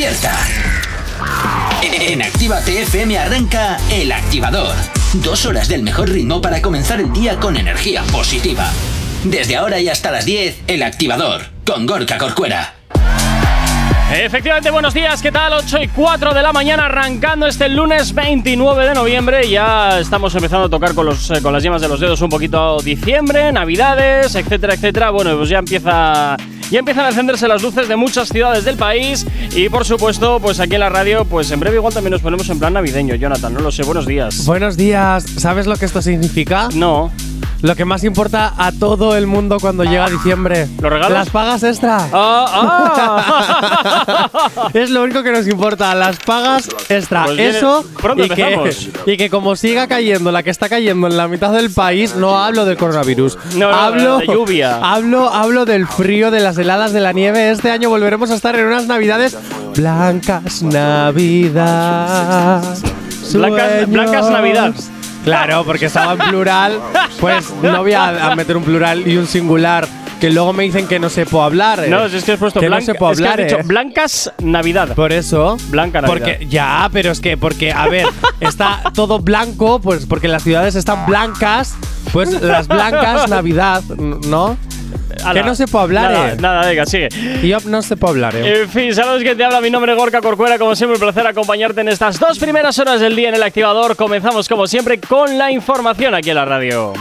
despierta. En Activa TFM arranca El Activador. Dos horas del mejor ritmo para comenzar el día con energía positiva. Desde ahora y hasta las 10, El Activador, con Gorka Corcuera. Efectivamente, buenos días, ¿qué tal? 8 y 4 de la mañana, arrancando este lunes 29 de noviembre. Ya estamos empezando a tocar con, los, eh, con las yemas de los dedos un poquito diciembre, navidades, etcétera, etcétera. Bueno, pues ya empieza ya empiezan a encenderse las luces de muchas ciudades del país y por supuesto, pues aquí en la radio, pues en breve igual también nos ponemos en plan navideño, Jonathan, no lo sé, buenos días. Buenos días, ¿sabes lo que esto significa? No. Lo que más importa a todo el mundo cuando llega diciembre. ¿Los regalos? Las pagas extra. Ah, ah. es lo único que nos importa, las pagas extra. Pues viene- Eso pronto y que, y que como siga cayendo la que está cayendo en la mitad del país, no hablo del coronavirus. No, no, hablo de lluvia. Hablo, hablo del frío, de las heladas, de la nieve. Este año volveremos a estar en unas navidades blancas Navidad. Blancas- blancas. Navidad. Claro, porque estaba en plural. Pues no voy a, a meter un plural y un singular. Que luego me dicen que no se puede hablar. eh. No, es que has puesto que blanca, no se puede es que has hablar. dicho eh. blancas Navidad. Por eso. Blanca Navidad. Porque ya, pero es que porque a ver, está todo blanco, pues porque las ciudades están blancas, pues las blancas Navidad, ¿no? Ala, que no se puede hablar, nada, eh. Nada, venga, sigue. Y yo no se puede hablar, eh. En fin, sabes que te habla mi nombre es Gorka Corcuera, como siempre un placer acompañarte en estas dos primeras horas del día en el activador. Comenzamos como siempre con la información aquí en la radio.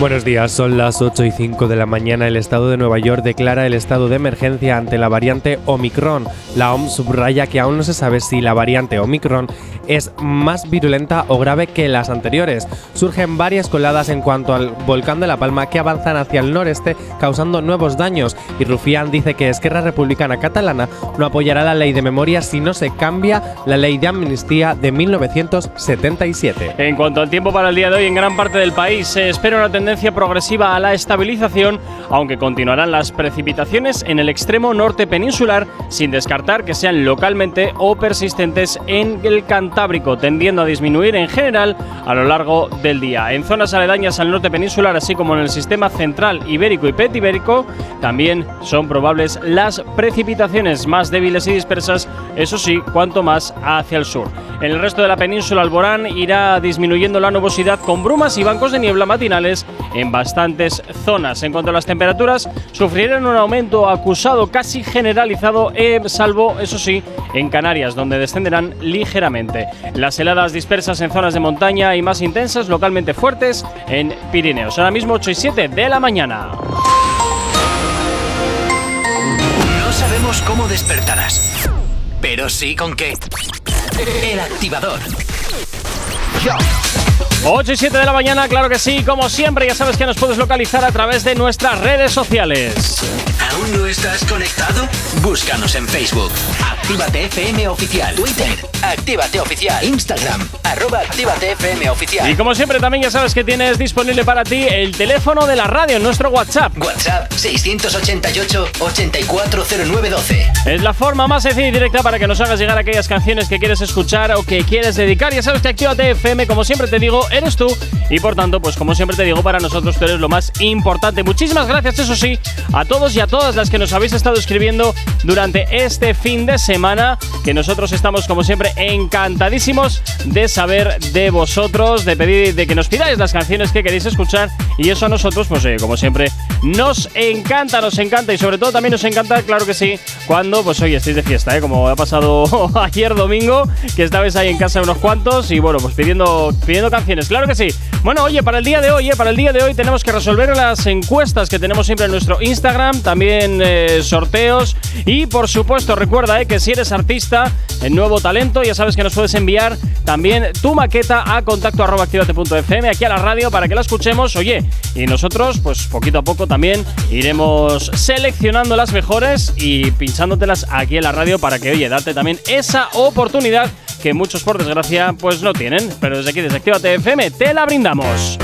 Buenos días, son las 8 y 5 de la mañana. El estado de Nueva York declara el estado de emergencia ante la variante Omicron. La OMS subraya que aún no se sabe si la variante Omicron es más virulenta o grave que las anteriores. Surgen varias coladas en cuanto al volcán de La Palma que avanzan hacia el noreste causando nuevos daños y Rufián dice que Esquerra Republicana Catalana no apoyará la ley de memoria si no se cambia la ley de amnistía de 1977. En cuanto al tiempo para el día de hoy, en gran parte del país se espera una tendencia progresiva a la estabilización, aunque continuarán las precipitaciones en el extremo norte peninsular, sin descartar que sean localmente o persistentes en el Cantábrico, tendiendo a disminuir en general a lo largo del día. En zonas aledañas al norte peninsular, así como en el sistema central ibérico y petibérico, también son probables las precipitaciones más débiles y dispersas, eso sí, cuanto más hacia el sur. En el resto de la península Alborán irá disminuyendo la nubosidad con brumas y bancos de niebla matinales en bastantes zonas. En cuanto a las temperaturas, sufrirán un aumento acusado casi generalizado, eh, salvo, eso sí, en Canarias, donde descenderán ligeramente. Las heladas dispersas en zonas de montaña y más intensas, localmente fuertes, en Pirineos. Ahora mismo 8 y 7 de la mañana. No sabemos cómo despertarás, pero sí con qué. El Activador. 8 y 7 de la mañana, claro que sí, como siempre, ya sabes que nos puedes localizar a través de nuestras redes sociales. ¿Aún no estás conectado? Búscanos en Facebook. Actívate FM Oficial. Twitter. Actívate Oficial. Instagram. Arroba Actívate FM Y Oficial. como siempre, también ya sabes que tienes disponible para ti el teléfono de la radio, nuestro WhatsApp. WhatsApp 688-840912. Es la forma más sencilla y directa para que nos hagas llegar aquellas canciones que quieres escuchar o que quieres dedicar. Ya sabes que Actívate FM, como siempre te digo, eres tú. Y por tanto, pues como siempre te digo, para nosotros tú eres lo más importante. Muchísimas gracias, eso sí, a todos y a todas las que nos habéis estado escribiendo durante este fin de semana. Que nosotros estamos, como siempre, encantadísimos de saber de vosotros, de pedir, de que nos pidáis las canciones que queréis escuchar. Y eso a nosotros, pues como siempre, nos encanta, nos encanta. Y sobre todo también nos encanta, claro que sí, cuando, pues hoy estéis de fiesta, ¿eh? como ha pasado ayer domingo, que estabais ahí en casa unos cuantos y bueno, pues pidiendo, pidiendo canciones, claro que sí. Bueno, oye, para el día de hoy, eh, para el día de hoy tenemos que resolver las encuestas que tenemos siempre en nuestro Instagram, también eh, sorteos y por supuesto recuerda eh, que si eres artista, el nuevo talento, ya sabes que nos puedes enviar también tu maqueta a contacto arroba activate.fm aquí a la radio para que la escuchemos, oye, y nosotros pues poquito a poco también iremos seleccionando las mejores y pinchándotelas aquí en la radio para que, oye, darte también esa oportunidad que muchos por desgracia pues no tienen, pero desde aquí, desde Actívate FM, te la brindamos.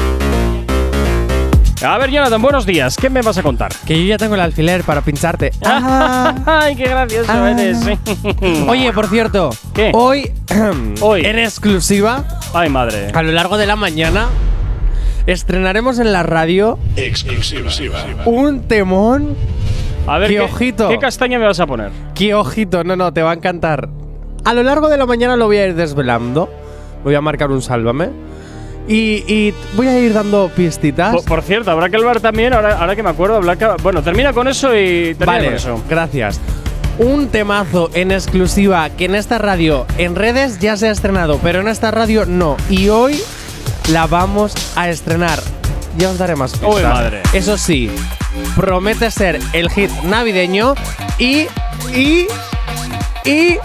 A ver, Jonathan, buenos días. ¿Qué me vas a contar? Que yo ya tengo el alfiler para pincharte. Ah. ¡Ay, qué gracioso Ah. eres! Oye, por cierto, ¿Qué? hoy, Hoy. en exclusiva, ¡Ay, madre! a lo largo de la mañana, estrenaremos en la radio Exclusiva. un temón A ver, Qué ¿qué, ojito. ¿qué castaña me vas a poner? que, ojito, no, no, te va a encantar. A lo largo de la mañana lo voy a ir desvelando. Voy a marcar un sálvame. Y, y voy a ir dando pistitas. Por, por cierto, habrá que hablar también, ahora, ahora que me acuerdo, habrá que, bueno, termina con eso y termina Vale, con eso. gracias. Un temazo en exclusiva que en esta radio, en redes ya se ha estrenado, pero en esta radio no. Y hoy la vamos a estrenar. Ya os daré más pistas. Uy, madre. Eso sí, promete ser el hit navideño y. y. y.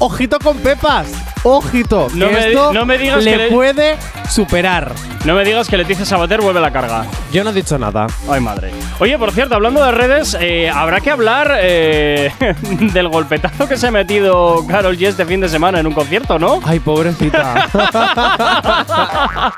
Ojito con Pepas. Ojito. No que me di- esto no me digas le que le- puede superar. No me digas que Leticia Sabater vuelve la carga. Yo no he dicho nada. Ay, madre. Oye, por cierto, hablando de redes, eh, habrá que hablar eh, del golpetazo que se ha metido Carol G este fin de semana en un concierto, ¿no? Ay, pobrecita.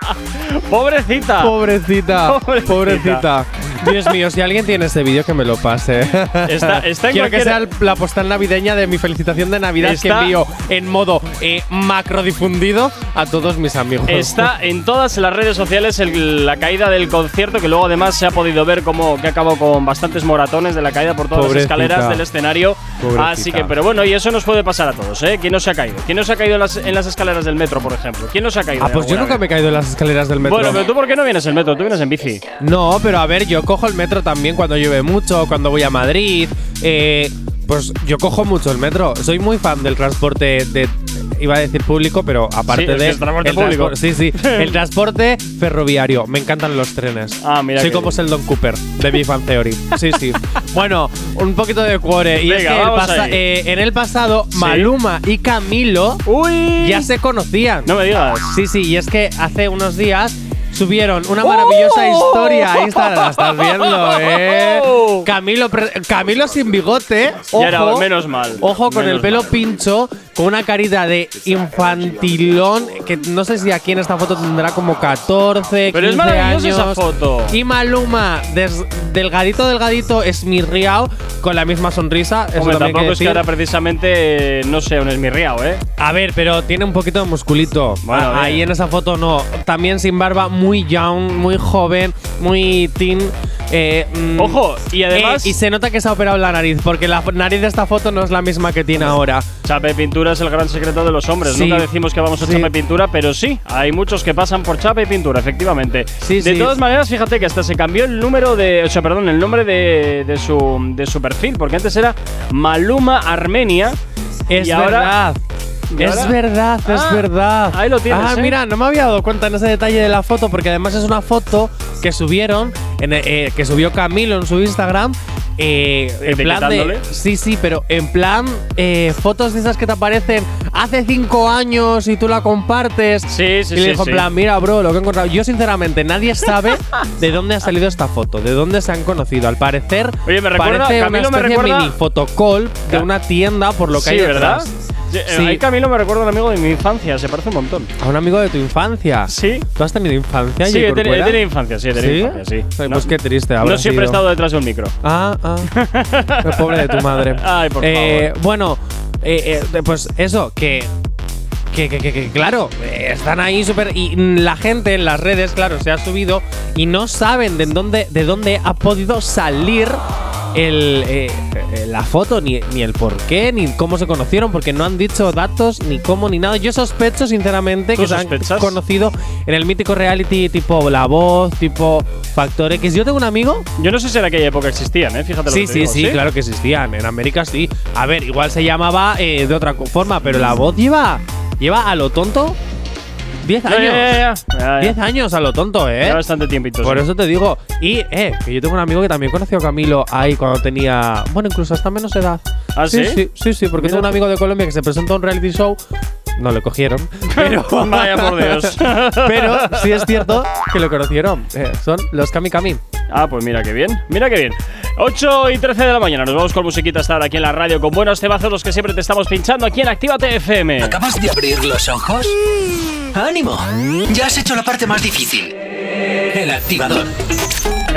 ¡Pobrecita! Pobrecita, Pobrecita. pobrecita. Dios mío, si alguien tiene ese vídeo que me lo pase. Está- está en Quiero que sea el- la postal navideña de mi felicitación de Navidad que Está- envío en modo eh, macro difundido a todos mis amigos. Está en todas las redes sociales el- la caída del concierto, que luego además se ha podido ver como que acabó con bastantes moratones de la caída por todas Pobrecita. las escaleras del escenario. Pobrecita. Así que, pero bueno, y eso nos puede pasar a todos, ¿eh? ¿Quién no se ha caído? ¿Quién no se ha caído en las, en las escaleras del metro, por ejemplo? ¿Quién no se ha caído? Ah, pues yo nunca vez? me he caído en las escaleras del metro. Bueno, pero tú, ¿por qué no vienes en metro? Tú vienes en bici. No, pero a ver, yo cojo el metro también cuando llueve mucho, cuando voy a Madrid. eh, pues yo cojo mucho el metro. Soy muy fan del transporte de. Iba a decir público, pero aparte Sí, es de. es transporte el público. transpor- Sí, sí. el transporte ferroviario. Me encantan los trenes. Ah, mira Soy como. Sheldon Cooper, de Big Bang Theory. Sí, sí. bueno, un poquito de cuore. Y es Venga, que el pasa- eh, en el pasado, Maluma y Camilo ¡Uy! ya se conocían. No me digas. Sí, sí, y es que hace unos días subieron una maravillosa ¡Oh! historia a Instagram. La estás viendo, ¿eh? Camilo, pre- Camilo sin bigote. Ojo, Ya era, menos mal, Ojo con menos el pelo mal. pincho, con una carita de infantilón. Que no sé si aquí en esta foto tendrá como 14, Pero es 15 maravillosa esa años. foto. Y Maluma, des- delgadito, delgadito, esmirriado, con la misma sonrisa. Eso Hombre, también hay tampoco es que decir. ahora precisamente, eh, no sé, un esmirriao, ¿eh? A ver, pero tiene un poquito de musculito. Bueno, Ah, bien. ahí en esa foto no. También sin barba, muy young, muy joven, muy teen. Eh, mm, Ojo, y además- eh, y se nota que se ha operado la nariz, porque la nariz de esta foto no es la misma que tiene ahora. Chape pintura es el gran secreto de los hombres. Sí. Nunca decimos que vamos a Sí. chape pintura, pero sí, hay muchos que pasan por chape y pintura, efectivamente. Sí, de todas maneras, fíjate que hasta se cambió el número de. O sea, perdón, el nombre de, de su, de su perfil, porque antes era Maluma Armenia. Es y ahora- verdad. ¿Y Es verdad, es Ah, verdad. ahí lo tienes, Ah, ¿eh? mira, no me había dado cuenta en ese detalle de la foto, porque además es una foto que subieron, en, eh, que subió Camilo en su Instagram. eh, en plan de. Sí, sí, pero en plan. eh, fotos de esas que te aparecen hace cinco años y tú la compartes. Sí, sí, y le sí, dijo, en plan, mira, bro, lo que he encontrado. Yo, sinceramente, nadie sabe de dónde ha salido esta foto, de dónde se han conocido. Al parecer, Oye, me recuerda- parece Camilo me una especie recuerda- mini fotocall de una tienda, por lo que hay ¿verdad? detrás. Sí, eh, Sí. Ahí Camilo me recuerda a un amigo de mi infancia, se parece un montón. A un amigo de tu infancia. Sí. ¿Tú has tenido infancia? Sí, he, tenido infancia, sí, he tenido ¿Sí? infancia, sí. Ay, No- pues qué triste. No siempre he estado detrás de un micro. Ah, ah. Qué pobre de tu madre. Ay, por Eh, Bueno, eh, eh, pues eso, que. Que, que, que- que, claro, eh, están ahí súper. Y la gente en las redes, claro, se ha subido y no saben de dónde, de dónde ha podido salir el, eh, eh, la foto, ni, ni el por qué, ni cómo se conocieron, porque no han dicho datos, ni cómo, ni nada. Yo sospecho, sinceramente, ¿Tú que se han sospechas? conocido en el mítico reality tipo La Voz, tipo Factor X. Yo tengo un amigo Yo no sé si en aquella época existían, ¿eh? Fíjate lo Sí, que te sí, digo, sí, claro que existían. En América sí. A ver, igual se llamaba eh, de otra forma, pero la voz lleva, lleva a lo tonto 10 Ya, años. ya, ya, ya. Ya, ya. 10 años a lo tonto, ¿eh? Ya bastante tiempito. Por sí. eso te digo. Y, eh, que yo tengo un amigo que también conoció a Camilo ahí cuando tenía. Bueno, incluso hasta menos edad. ¿Ah, sí? Sí, sí, sí, porque Mira tengo un amigo de Colombia que se presentó a un reality show. No le cogieron. Pero. Vaya por Dios. pero sí es cierto que lo conocieron. Eh, son los Kami Kami. Ah, pues mira qué bien, mira qué bien. 8 y 13 de la mañana, nos vamos con musiquita estar aquí en la radio con buenos temazos los que siempre te estamos pinchando aquí en Actívate FM. ¿Acabas de abrir los ojos? ¡Ánimo! Ya has hecho la parte más difícil. El activador.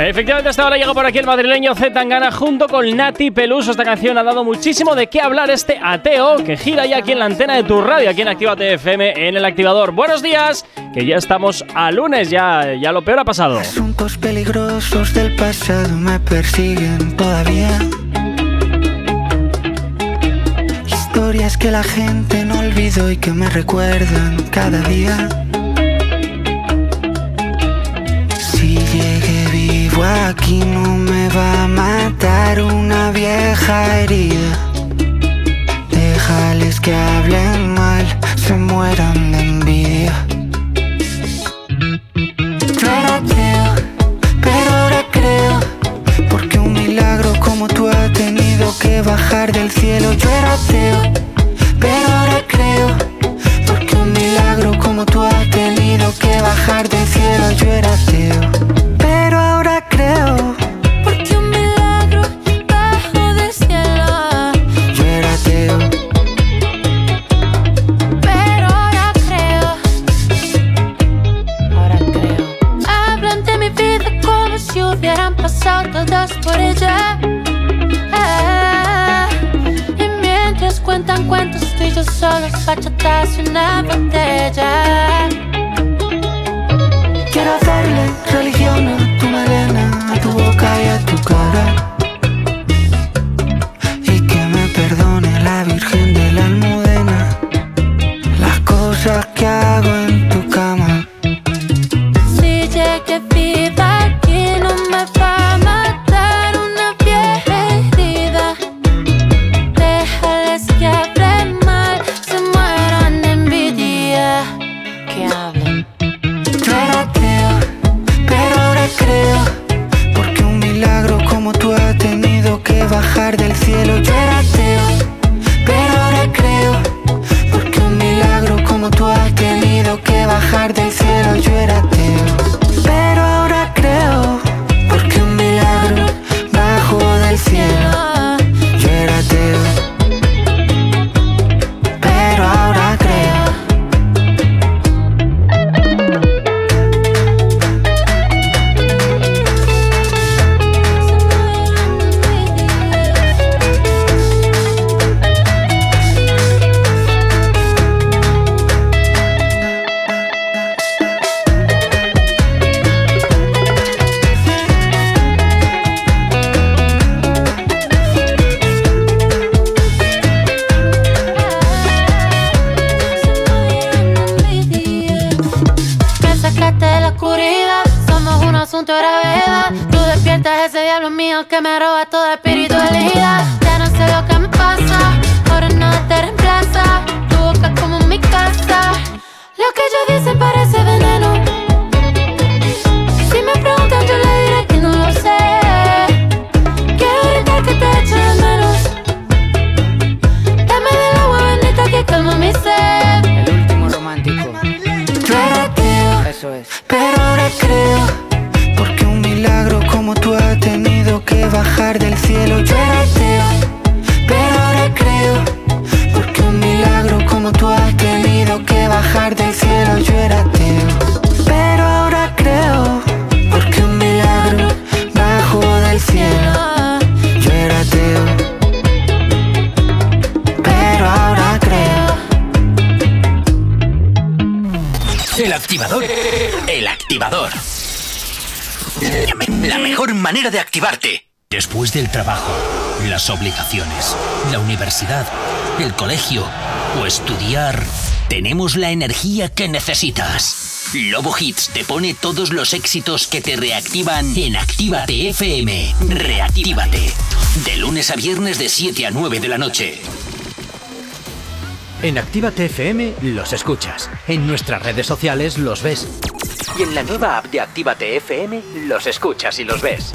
Efectivamente, hasta ahora llega por aquí el madrileño Z Tangana junto con Nati Peluso. Esta canción ha dado muchísimo de qué hablar este ateo que gira ya aquí en la antena de tu radio, aquí en Activa TFM en el activador. Buenos días, que ya estamos a lunes, ya, ya lo peor ha pasado. Asuntos peligrosos del pasado me persiguen todavía. Historias que la gente no olvidó y que me recuerdan cada día. Aquí no me va a matar una vieja herida. Déjales que hablen mal, se mueran de envidia. Yo era ateo, pero ahora creo. Porque un milagro como tú ha tenido que bajar del cielo. Yo era ateo, pero ahora creo. Porque un milagro como tú ha tenido que bajar del cielo. Yo era ateo. Solos, fachatas y una botella. Quiero hacerle religión a tu melena, a tu boca y a tu cara. Del trabajo, las obligaciones, la universidad, el colegio o estudiar, tenemos la energía que necesitas. Lobo Hits te pone todos los éxitos que te reactivan en Actívate FM. Reactívate. De lunes a viernes de 7 a 9 de la noche. En Actívate FM los escuchas. En nuestras redes sociales los ves. Y en la nueva app de Actívate FM los escuchas y los ves.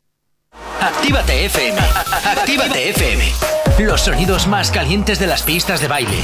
Actívate FM. Actívate FM. Los sonidos más calientes de las pistas de baile.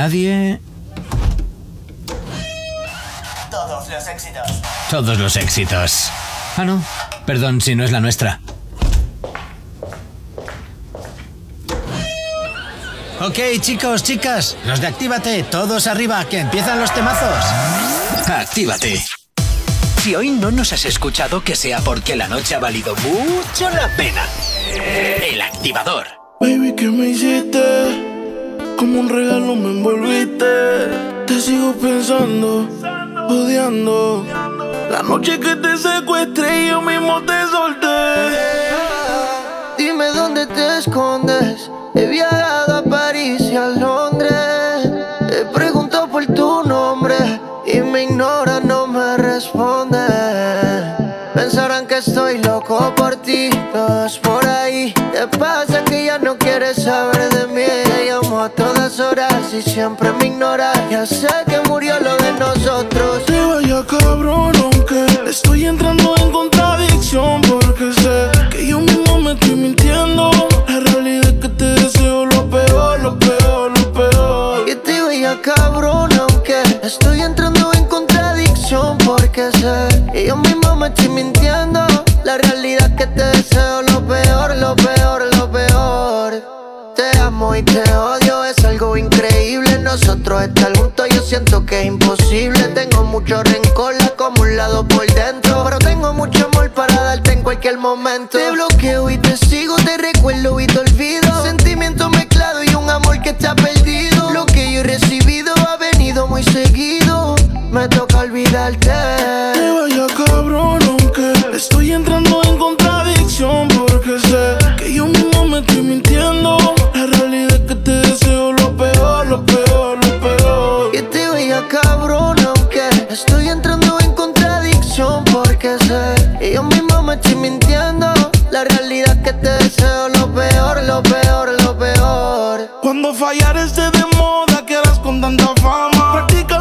nadie. Todos los éxitos. Todos los éxitos. Ah, no. Perdón si no es la nuestra. Ok, chicos, chicas, los de Actívate, todos arriba, que empiezan los temazos. Actívate. Si hoy no nos has escuchado, que sea porque la noche ha valido mucho la pena. El activador. Baby, ¿qué me hiciste? Como un regalo me envolviste. Te sigo pensando, odiando. La noche que te secuestré, y yo mismo te solté. Dime dónde te escondes. He viajado a París y a Londres. He preguntado por tu nombre y me ignora, no me responde. Pensarán que estoy loco por ti, todo por ahí. Te pasa que ya no quieres saber de mí. A todas horas y siempre me ignora. Ya sé que murió lo de nosotros. Te vaya cabrón, aunque estoy entrando en contradicción porque sé que yo mismo me estoy mintiendo. La realidad es que te deseo lo peor, lo peor, lo peor. Y te veía cabrón, aunque estoy entrando en contradicción porque sé que yo mismo me estoy mintiendo. La realidad es que te deseo lo peor, lo peor, amo y te odio, es algo increíble. Nosotros estar juntos, yo siento que es imposible. Tengo mucho rencor, la acumulado por dentro. Pero tengo mucho amor para darte en cualquier momento. Te bloqueo y te sigo, te recuerdo y te olvido. Sentimiento mezclado y un amor que está perdido. Lo que yo he recibido ha venido muy seguido. Me toca olvidarte. Te vaya cabrón, aunque estoy entrando en contradicción porque sé que yo mismo me estoy mintiendo. Estoy mintiendo. La realidad que te deseo lo peor, lo peor, lo peor. Cuando fallar esté de moda, quedas con tanta fama. Practica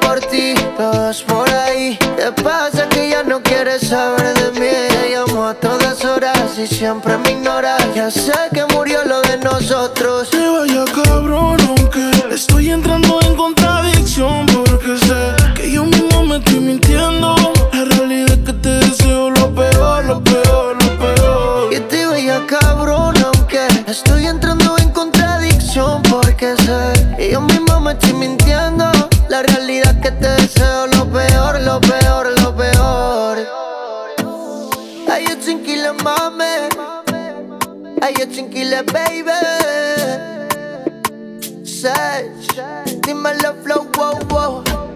por ti, todos por ahí. ¿Qué pasa que ya no quieres saber de mí? Te llamo a todas horas y siempre me ignora. Ya sé que murió lo de nosotros. Te vaya cabrón, aunque estoy entrando en contradicción porque sé que yo mismo me estoy mintiendo. La realidad es que te deseo lo peor, lo peor, lo peor. Y te veía cabrón, aunque estoy entrando en contradicción porque sé que yo mismo me estoy mintiendo. La realidad que te deseo lo peor, lo peor, lo peor. Ay, yo tranquila, mami. Ay, yo tranquila, baby. Sech, dímelo, flow, wow, wow.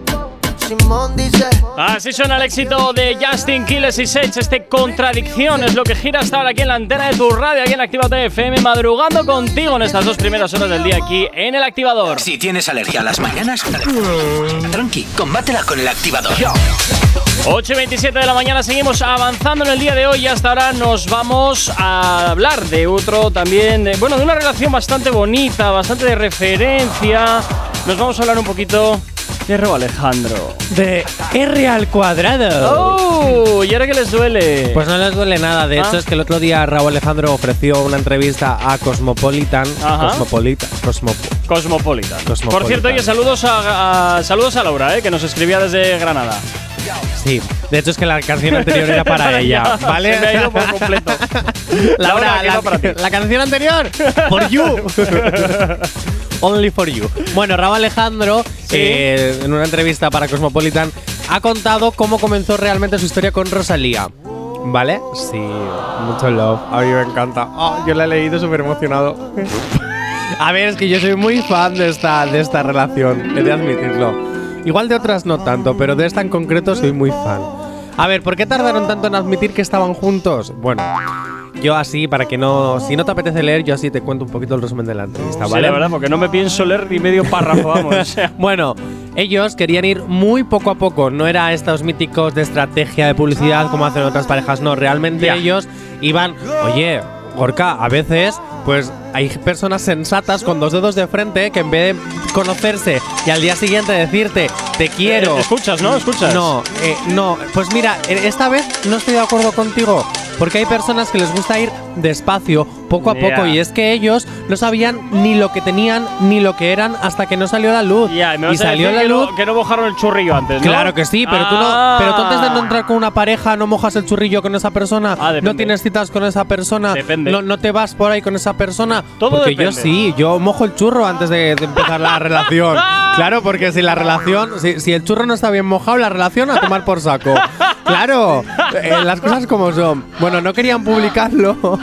Simón dice. Así suena el éxito de Justin Quiles y Sage. Este contradicción es lo que gira hasta ahora aquí en la antena de tu radio, aquí en Actívate FM, madrugando contigo en estas dos primeras horas del día aquí en el activador. Si tienes alergia a las mañanas, tranqui, combátela con el activador. 8 y 27 de la mañana seguimos avanzando en el día de hoy y hasta ahora nos vamos a hablar de otro también, de- bueno, de una relación bastante bonita, bastante de referencia. Nos vamos a hablar un poquito de Alejandro. De R al cuadrado. ¡Oh! ¿Y ahora qué les duele? Pues no les duele nada. De Ah. hecho, es que el otro día Raúl Alejandro ofreció una entrevista a Cosmopolitan. Ajá. Cosmopolitan. Cosmo, Cosmopolitan. Cosmopolitan. Por cierto, oye, saludos a, a- saludos a Laura, eh, que nos escribía desde Granada. Sí. De hecho, es que la canción anterior era para ella. ¿Vale? Se me ha ido por completo. Laura, Laura, que la, para ti. la canción anterior. For you. Only for you. Bueno, Raúl Alejandro, eh, en una entrevista para Cosmopolitan, ha contado cómo comenzó realmente su historia con Rosalía. ¿Vale? Sí, mucho love. A mí me encanta. Ah, yo la he leído súper emocionado. A ver, es que yo soy muy fan de esta, de esta relación, he de admitirlo. Igual de otras no tanto, pero de esta en concreto soy muy fan. A ver, ¿por qué tardaron tanto en admitir que estaban juntos? Bueno, yo así, para que no. Si no te apetece leer, yo así te cuento un poquito el resumen de la entrevista, Sí, ¿vale? la verdad, porque no me pienso leer ni medio párrafo, vamos. o sea. Bueno, ellos querían ir muy poco a poco, no era estos míticos de estrategia de publicidad como hacen otras parejas, no, realmente Ya. ellos iban, oye, Gorka, a veces, pues hay personas sensatas con dos dedos de frente que en vez de conocerse y al día siguiente decirte, te quiero. Eh, escuchas, ¿no? Escuchas. No, eh, no, pues mira, eh, esta vez no estoy de acuerdo contigo. Porque hay personas que les gusta ir despacio, poco a poco, y es que ellos no sabían ni lo que tenían ni lo que eran hasta que no salió la luz. Me y salió la que luz. No, que no mojaron el churrillo antes, ¿no? Claro que sí, pero tú no. Ah. Pero tú antes de no entrar con una pareja, no mojas el churrillo con esa persona. Ah, no tienes citas con esa persona. Depende. No, no te vas por ahí con esa persona. Todo Porque yo sí, yo mojo el churro antes de, de empezar la relación. Claro, porque si la relación, si, si el churro no está bien mojado, la relación a tomar por saco. Claro, eh, las cosas como son. Bueno, no querían publicarlo.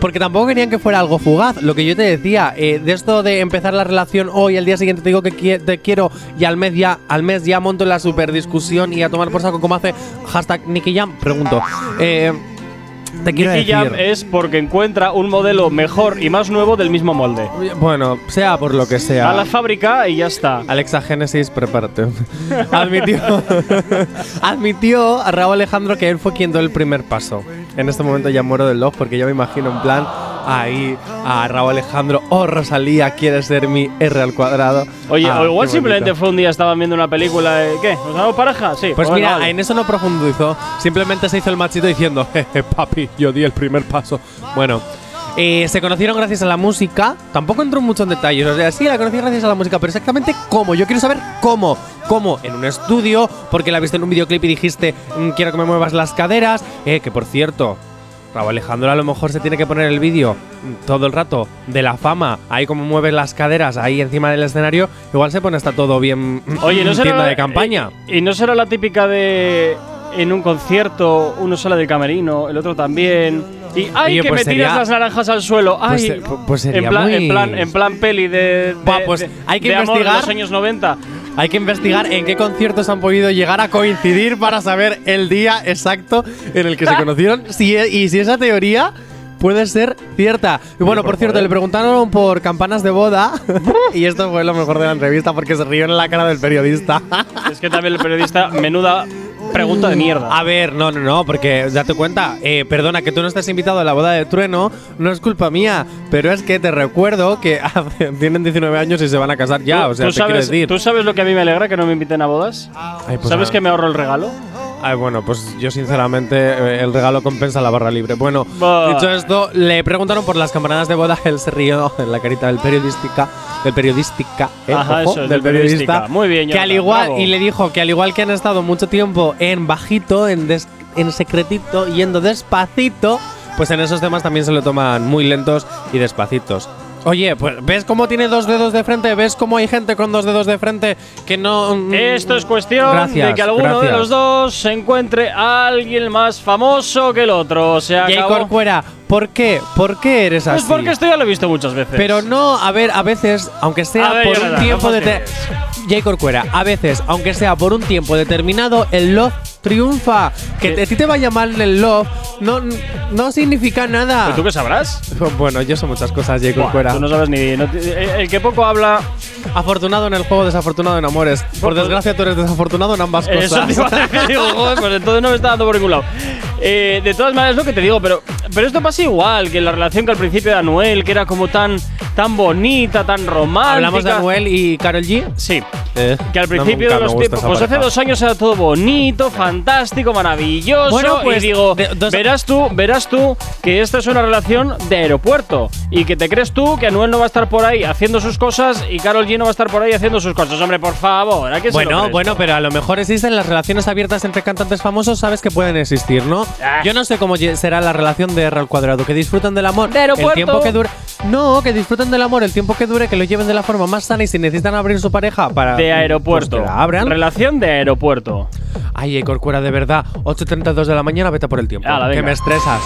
porque tampoco querían que fuera algo fugaz. Lo que yo te decía, eh, de esto de empezar la relación hoy, al día siguiente te digo que qui- te quiero y al mes ya, al mes ya monto la super discusión y a tomar por saco como hace hashtag Nicky Jam, pregunto. Eh, te quiero Nicky decir. Jam es porque encuentra un modelo mejor y más nuevo del mismo molde. Bueno, sea por lo que sea. A la fábrica y ya está. Alexa Genesis, prepárate. admitió, admitió a Raúl Alejandro que él fue quien dio el primer paso. En este momento ya muero del love porque yo me imagino en plan ahí a Raúl Alejandro o Rosalía quiere ser mi R al cuadrado. Oye, Ah, o igual simplemente bonito. fue un día estaban viendo una película de ¿qué? ¿Nos damos pareja? Sí. Pues bueno, mira, vale. en eso no profundizó. Simplemente se hizo el machito diciendo, jeje, papi, yo di el primer paso. Bueno, eh, se conocieron gracias a la música. Tampoco entró mucho en detalles. O sea, sí, la conocí gracias a la música, pero exactamente cómo. Yo quiero saber cómo. ¿Cómo? En un estudio, porque la viste en un videoclip y dijiste, "Mm, quiero que me muevas las caderas. Eh, que por cierto, Raúl Alejandro a lo mejor se tiene que poner el vídeo mm, todo el rato de la fama, ahí como mueve las caderas ahí encima del escenario, igual se pone hasta todo bien Oye, ¿no será tienda de campaña. Y, y no será la típica de en un concierto uno sale del camerino, el otro también. Y ay, Oye, que pues me tiras sería- las naranjas al suelo. Ay, Pues, eh, pu- pues sería en plan, muy- en plan, en plan peli de, de- Buah, pues hay que de amor de investigar. los años 90. Hay que investigar en qué conciertos han podido llegar a coincidir para saber el día exacto en el que se conocieron si e- y si esa teoría puede ser cierta. Y bueno, por cierto, le preguntaron por campanas de boda y esto fue lo mejor de la entrevista porque se rió en la cara del periodista. Es que también el periodista, menuda pregunta de mierda. A ver, no, no, no, porque date cuenta, eh, perdona, que tú no estés invitado a la boda de trueno, no es culpa mía, pero es que te recuerdo que tienen 19 años y se van a casar ya, ¿Tú- o sea, ¿tú te sabes, decir. ¿Tú sabes lo que a mí me alegra que no me inviten a bodas? Ay, pues ¿Sabes que me ahorro el regalo? Ay, bueno, pues yo sinceramente eh, el regalo compensa la barra libre. Bueno, dicho esto, le preguntaron por las campanadas de boda, él se rió en la carita del periodística, del periodística, eh, Ajá, ojo, eso es, del periodista. Muy bien, que al igual bravo. y le dijo que al igual que han estado mucho tiempo en bajito, en des- en secretito, yendo despacito, pues en esos temas también se lo toman muy lentos y despacitos. Oye, pues ¿ves cómo tiene dos dedos de frente? ¿Ves cómo hay gente con dos dedos de frente que no mm, Esto es cuestión Gracias, de que alguno de los dos se encuentre a alguien más famoso que el otro. Se Jay acabó. Corcuera, ¿por qué? ¿Por qué eres Pues así? porque esto ya lo he visto muchas veces. Pero no, a ver, a veces, aunque sea ver, por un Jonathan, tiempo no de. Jay Corcuera, a veces, aunque sea por un tiempo determinado, el love triunfa. Que a ti te vaya mal el love no, no significa nada. ¿Pero tú qué sabrás? Bueno, yo sé muchas cosas, Jay Corcuera. tú no sabes ni. no te- el que poco habla. Afortunado en el juego, desafortunado en amores. Por desgracia, tú eres desafortunado en ambas Eso cosas. digo, joder, pues entonces no me está dando por ningún lado. Eh, de todas maneras, lo que te digo, pero, pero esto pasa igual que la relación que al principio de Anuel, que era como tan, tan bonita, tan romántica. Hablamos de Anuel y Carol G. Sí. Eh, Que al principio de los tiempos, pues hace dos años era todo bonito, fantástico, maravilloso. Bueno, pues, y digo, de- dos- verás tú, verás tú que esta es una relación de aeropuerto y que te crees tú que Anuel no va a estar por ahí haciendo sus cosas y Carol G no va a estar por ahí haciendo sus cosas. Hombre, por favor, ¿a qué se lo Bueno, crees? bueno, pero a lo mejor existen las relaciones abiertas entre cantantes famosos, sabes que pueden existir, ¿no? Ah. Yo no sé cómo será la relación de R al cuadrado, que disfrutan del amor De aeropuerto. el tiempo que dure. No, que disfruten del amor el tiempo que dure, que lo lleven de la forma más sana y si necesitan abrir su pareja para De aeropuerto. pues que la abran. Relación de aeropuerto. Ay, Corcuera, de verdad, 8:32 de la mañana, vete por el tiempo, que me estresas.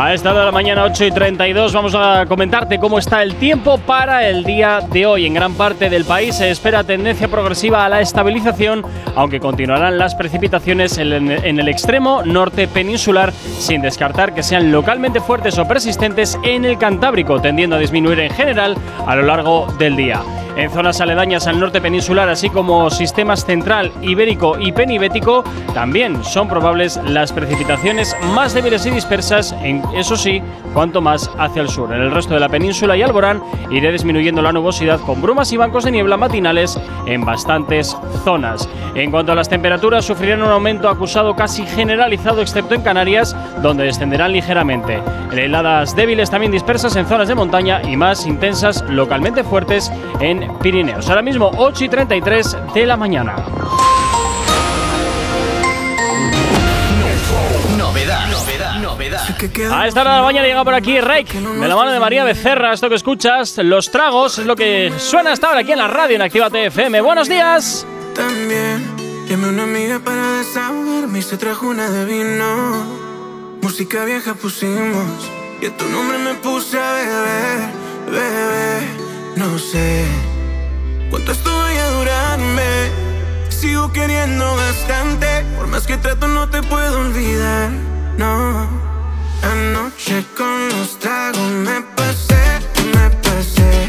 A esta hora de la mañana, 8 y 32, vamos a comentarte cómo está el tiempo para el día de hoy. En gran parte del país se espera tendencia progresiva a la estabilización, aunque continuarán las precipitaciones en el extremo norte peninsular, sin descartar que sean localmente fuertes o persistentes en el Cantábrico, tendiendo a disminuir en general a lo largo del día. En zonas aledañas al norte peninsular, así como sistemas central, ibérico y penibético, también son probables las precipitaciones más débiles y dispersas, en, eso sí, cuanto más hacia el sur. En el resto de la península y Alborán irá disminuyendo la nubosidad con brumas y bancos de niebla matinales en bastantes zonas. En cuanto a las temperaturas, sufrirán un aumento acusado casi generalizado, excepto en Canarias, donde descenderán ligeramente. Heladas débiles también dispersas en zonas de montaña y más intensas, localmente fuertes en Pirineos. Ahora mismo 8 y 33 de la mañana. Novedad, novedad, novedad. A esta hora de la mañana llega por aquí Rake, de la mano de María Becerra. Esto que escuchas, Los Tragos, es lo que suena hasta ahora aquí en la radio en Activa TFM. ¡Buenos días! También llamé a una amiga para desahogarme y se trajo una de vino. Música vieja pusimos y a tu nombre me puse a beber, bebé. No sé cuánto esto vaya a durarme. Sigo queriendo bastante, por más que trato no te puedo olvidar. No. Anoche con los tragos me pasé, me pasé.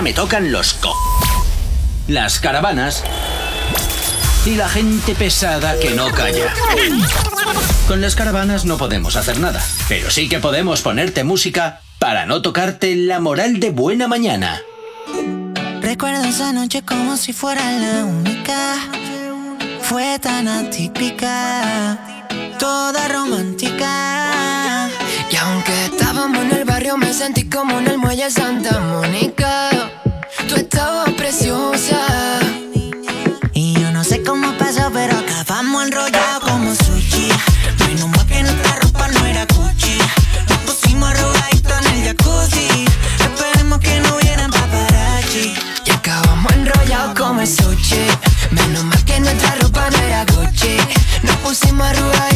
Me tocan los co. Las caravanas y la gente pesada que no calla. Con las caravanas no podemos hacer nada, pero sí que podemos ponerte música para no tocarte la moral de buena mañana. Recuerdo esa noche como si fuera la única. Fue tan atípica, toda romántica. Y aunque estábamos en el barrio, me sentí como en el muelle Santa Mónica. Tú estabas preciosa. Y yo no sé cómo pasó, pero acabamos enrollados como sushi. Menos mal que nuestra ropa no era Gucci. Nos pusimos arrugaditos en el jacuzzi. Esperemos que no hubieran paparazzi. Y acabamos enrollados como sushi. Menos mal que nuestra ropa no era Gucci. Nos pusimos arrugaditos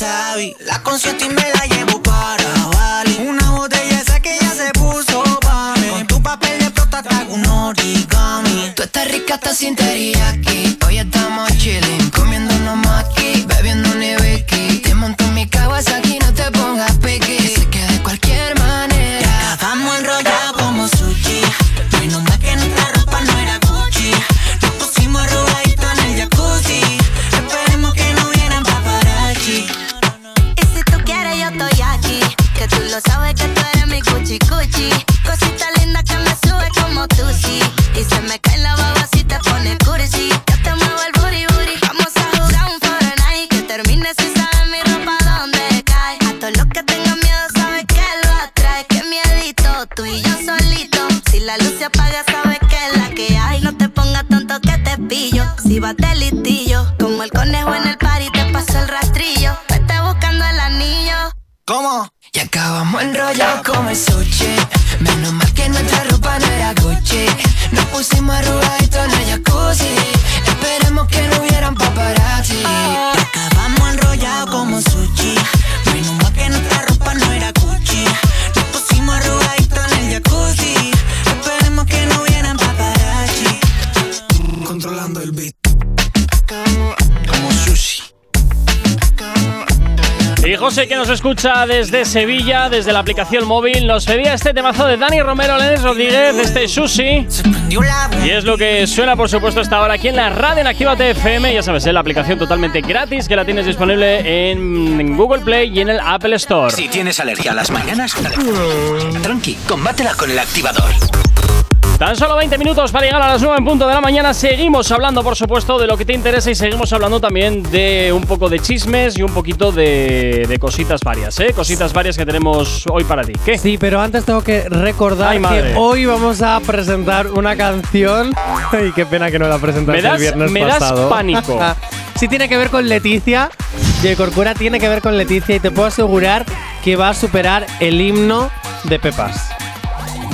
La concierto y me la llevo para Bali. Una botella esa que ya se puso pa' mí. Con tu papel de prota te hago un origami. Tú estás rica hasta sin teriyaki. Hoy estamos chilling, José, que nos escucha desde Sevilla, desde la aplicación móvil, nos pedía este temazo de Dani Romero, Lenes Rodríguez, este Sushi. Y es lo que suena, por supuesto, esta hora aquí en la radio en Actívate FM. Ya sabes, es la aplicación totalmente gratis que la tienes disponible en Google Play y en el Apple Store. Si tienes alergia a las mañanas, tranqui, combátela con el activador. Tan solo 20 minutos para llegar a las 9 en punto de la mañana. Seguimos hablando, por supuesto, de lo que te interesa y seguimos hablando también de un poco de chismes y un poquito de, de cositas varias, ¿eh? Cositas varias que tenemos hoy para ti. ¿Qué? Sí, pero antes tengo que recordar Ay, que hoy vamos a presentar una canción. Ay, qué pena que no la presentaste Me das- el viernes me das pasado. pánico. sí tiene que ver con Leticia. J. Corcuera tiene que ver con Leticia y te puedo asegurar que va a superar el himno de Pepas.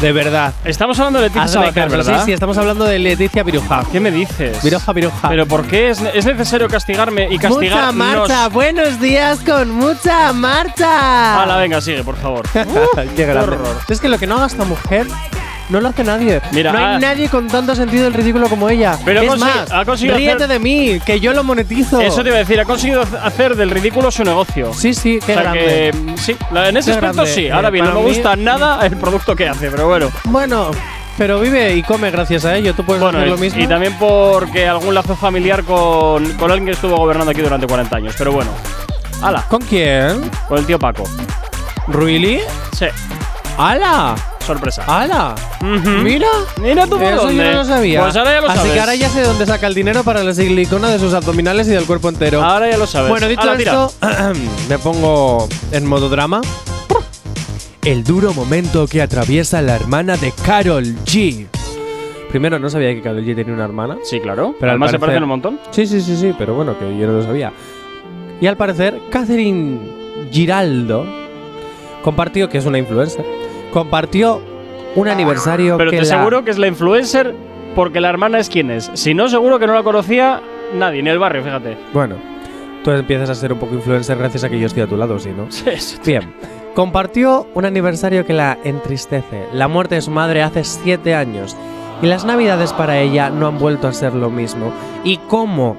De verdad. Estamos hablando de Leticia Hazme Sabater, caso, ¿verdad? Sí, sí, estamos hablando de Leticia Viruja. ¿Qué me dices? Viroja, Viruja. ¿Pero por qué es, es necesario castigarme y Mucha castigarnos? marcha, buenos días con mucha marcha. Hala, venga, sigue, por favor. Qué grande. horror. Es que lo que no haga esta mujer no lo hace nadie. Mira, no hay ah. nadie con tanto sentido del ridículo como ella. Pero es más, ha conseguido ríete hacer- de mí, que yo lo monetizo. Eso te iba a decir, ha conseguido hacer del ridículo su negocio. Sí, sí, qué o sea grande. que, mm, sí, en ese Qué aspecto grande. sí. Ahora bien, no me mí- gusta nada el producto que hace, pero bueno. Bueno, pero vive y come gracias a ello. Tú puedes Bueno, hacer lo mismo. y también porque algún lazo familiar con, con alguien que estuvo gobernando aquí durante 40 años. Pero bueno. ¡Hala! ¿Con quién? Con el tío Paco. ¿Really? Sí. ¡Hala! Sorpresa. ¡Hala! Ujú. Mira. Mira tú por Eso dónde. yo no lo sabía. Pues ahora ya lo Así sabes. que ahora ya sé de dónde saca el dinero para la silicona de sus abdominales y del cuerpo entero. Ahora ya lo sabes. Bueno, dicho esto, me pongo en modo drama. El duro momento que atraviesa la hermana de Carol G. Primero, no sabía que Carol G tenía una hermana. Sí, claro. Pero al Además se parecer- parecen un montón. Sí, sí, sí, sí, pero bueno, que yo no lo sabía. Y al parecer, Catherine Giraldo compartió, que es una influencer, compartió un aniversario Pero que te la- aseguro que es la influencer porque la hermana es quien es. Si no, seguro que no la conocía nadie, ni el barrio, fíjate. Bueno, tú empiezas a ser un poco influencer gracias a que yo estoy a tu lado, ¿sí, no? Sí, Bien. Compartió un aniversario que la entristece. La muerte de su madre hace siete años. Y las navidades para ella no han vuelto a ser lo mismo. Y cómo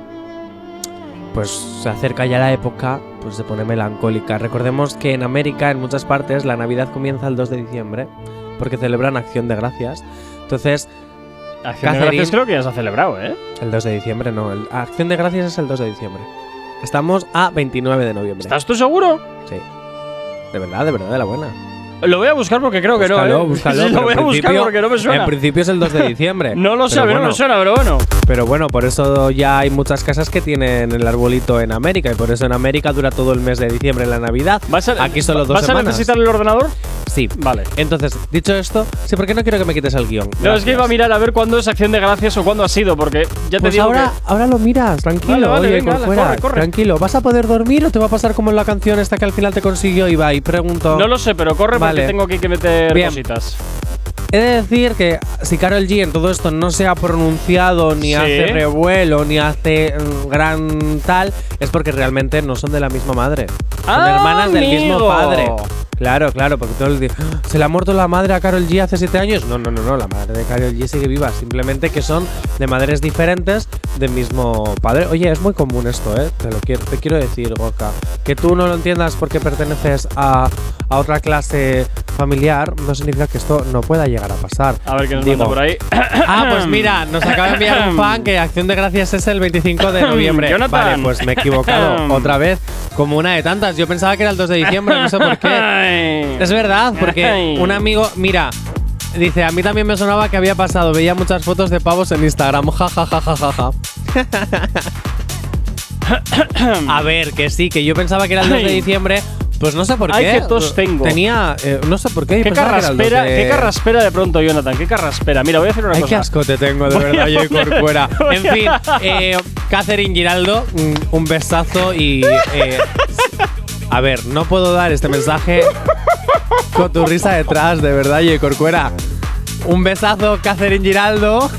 pues se acerca ya la época pues se pone melancólica. Recordemos que en América, en muchas partes, la Navidad comienza el 2 de diciembre. Porque celebran Acción de Gracias. Entonces, Acción de Gracias creo que ya se ha celebrado, ¿eh? el 2 de diciembre no. el- Acción de Gracias es el 2 de diciembre. Estamos a 29 de noviembre. ¿Estás tú seguro? Sí. De verdad, de verdad, de la buena. Lo voy a buscar porque creo que búscalo, no, ¿eh? búscalo. Lo voy a buscar porque no me suena. En principio es el 2 de diciembre. No lo a mí no bueno, me suena, pero bueno. Pero bueno, por eso ya hay muchas casas que tienen el arbolito en América y por eso en América dura todo el mes de diciembre la Navidad. ¿Vas a, Aquí solo dos ¿Vas a necesitar el ordenador? Sí. Vale. Entonces, dicho esto, sí, porque no quiero que me quites el guion. No, es que iba a mirar a ver cuándo es Acción de Gracias o cuándo ha sido, porque ya te Pues digo ahora, que… ahora lo miras, tranquilo. Vale, vale, oye, venga, corre, corre. Tranquilo. ¿Vas a poder dormir o te va a pasar como en la canción esta que al final te consiguió Ibai? Pregunto. No lo sé, pero corre Vale. porque tengo aquí que meter Bien. cositas. He de decir que si Carol G en todo esto no se ha pronunciado, ni Sí. hace revuelo, ni hace mm, gran tal, es porque realmente no son de la misma madre. Son ¡Ah, hermanas del mismo padre. Claro, claro, porque todo el día. "Ah, ¿Se le ha muerto la madre a Carol G hace siete años? No, no, no, no, la madre de Carol G sigue viva. Simplemente que son de madres diferentes del mismo padre. Oye, es muy común esto, ¿eh? Te lo quiero, te quiero decir, Gorka. Que tú no lo entiendas porque perteneces a, a otra clase familiar, no significa que esto no pueda llegar a pasar. A ver qué nos Digo, manda por ahí. Ah, pues mira, nos acaba de enviar un fan que Acción de Gracias es el 25 de noviembre. Jonathan. Vale, pues me he equivocado otra vez, como una de tantas. Yo pensaba que era el 2 de diciembre, no sé por qué. Es verdad, porque un amigo, mira, dice, a mí también me sonaba que había pasado, veía muchas fotos de pavos en Instagram. Ja, ja, ja, ja, ja, ja. A ver, que sí, que yo pensaba que era el 2 de diciembre. Pues no sé por qué. Ay, qué tos tengo. Tenía, eh, no sé por qué. ¿Qué pensaba que era el 2 carraspera, de- qué carraspera de pronto, Jonathan? ¿Qué carraspera? Mira, voy a hacer una Ay, cosa. qué asco te tengo, de Voy verdad, yo Corcuera. voy En fin, eh, Catherine Giraldo, un besazo y. eh, a ver, no puedo dar este mensaje con tu risa detrás, de verdad, yo Corcuera. Un besazo, Catherine Giraldo.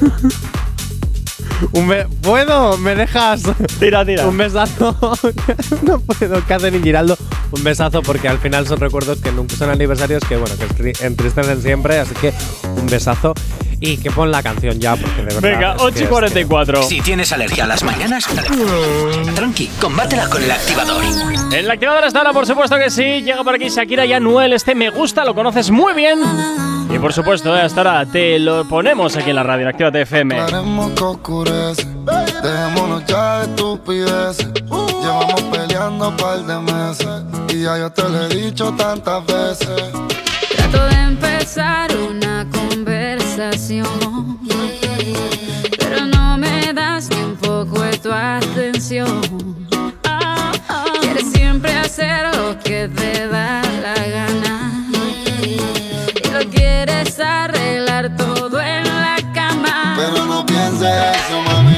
Un be- ¿Puedo? ¿Me dejas? Tira, tira. Un besazo. no puedo, Catherine Giraldo. Un besazo porque al final son recuerdos que nunca son aniversarios que, bueno, que entri- entristecen siempre. Así que un besazo. y que pon la canción ya, porque de verdad. Venga, es 8 que y es 44. Si tienes alergia a las mañanas, tranqui, combátela con el activador. En la activadora está ahora, por supuesto que sí. Llega por aquí Shakira y Anuel. Este me gusta, lo conoces muy bien. Y por supuesto, eh, hasta ahora te lo ponemos aquí en la radio, en Actívate FM. Aclaremos que oscurece. Dejémonos ya de estupideces. Llevamos peleando un par de meses. Y ya yo te lo he dicho tantas veces. Trato de empezar una conversación, pero no me das ni un poco de tu atención. Quieres siempre hacer lo que te da la gana quieres arreglar todo en la cama. Pero no pienses eso, mami.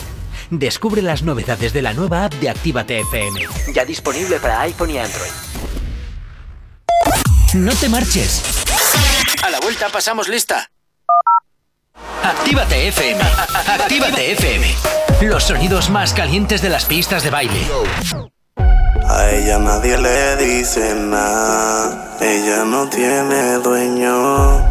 Descubre las novedades de la nueva app de Actívate FM. Ya disponible para iPhone y Android. No te marches. A la vuelta pasamos lista. Actívate FM. Actívate FM. Los sonidos más calientes de las pistas de baile. A ella nadie le dice nada, ella no tiene dueño.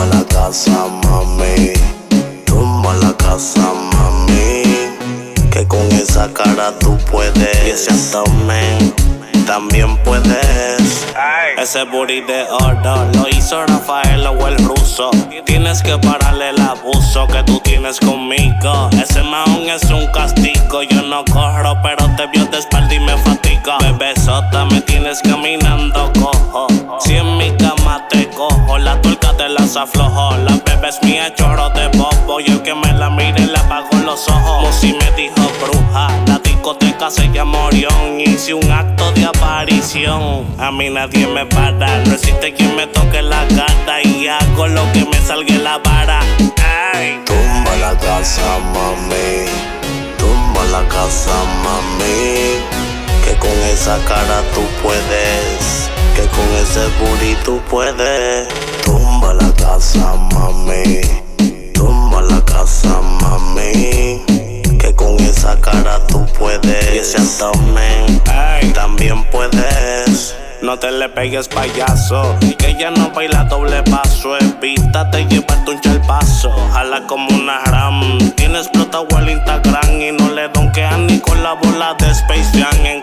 Tumba la casa, mami. Tumba la casa, mami. Que con esa cara tú puedes. Y ese abdomen también puedes. Ese booty de oro lo hizo Rafael o el ruso. Tienes que pararle el abuso que tú tienes conmigo. Ese maón es un castigo. Yo no corro, pero te vio de espalda y me fatiga. Bebesota, me tienes caminando cojo. Si en mi cama te cojo, la tuerca te las aflojo. La bebé es mía, chorro de bobo. Y el que me la mire le apago los ojos. Musi me dijo bruja. La discoteca se llama Orión. Hice un acto de aparición. A mí nadie me para. No existe quien me toque la gata. Y hago lo que me salga la vara. Ay. Tumba la casa, mami. Tumba la casa, mami. Que con esa cara tú puedes. Que con ese booty tú puedes. Tumba la casa, mami. Tumba la casa, mami. Que con esa cara tú puedes. Y ese abdomen también puedes. No te le pegues payaso, que ella no baila doble paso. Evítate llevarte un chalpazo, jala como una ram. Tienes explotado el Instagram y no le donkean ni con la bola de Space Jam. En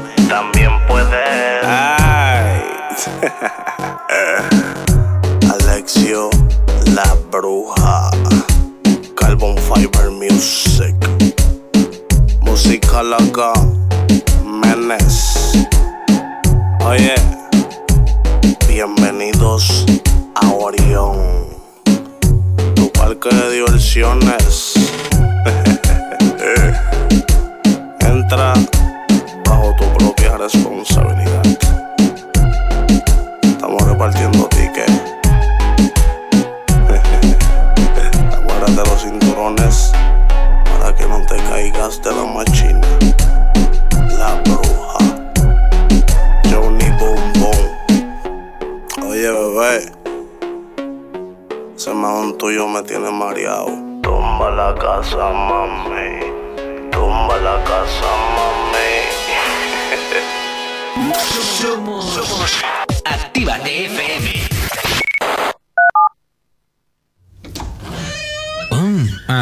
también puedes. Ay. Alexio, la bruja. Carbon Fiber Music. Música loca. Menes. Oye. Bienvenidos a Orión. Tu parque de diversiones. Entra caras com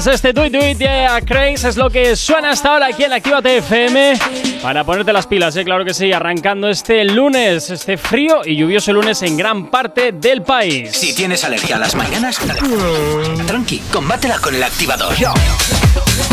Lunes, este tweet tweet de A Craze es lo que suena hasta ahora aquí en Activa TFM. Para ponerte las pilas, ¿eh? claro que sí, arrancando este lunes, este frío y lluvioso lunes en gran parte del país. Si tienes alergia a las mañanas, tranqui, combátela con el activador.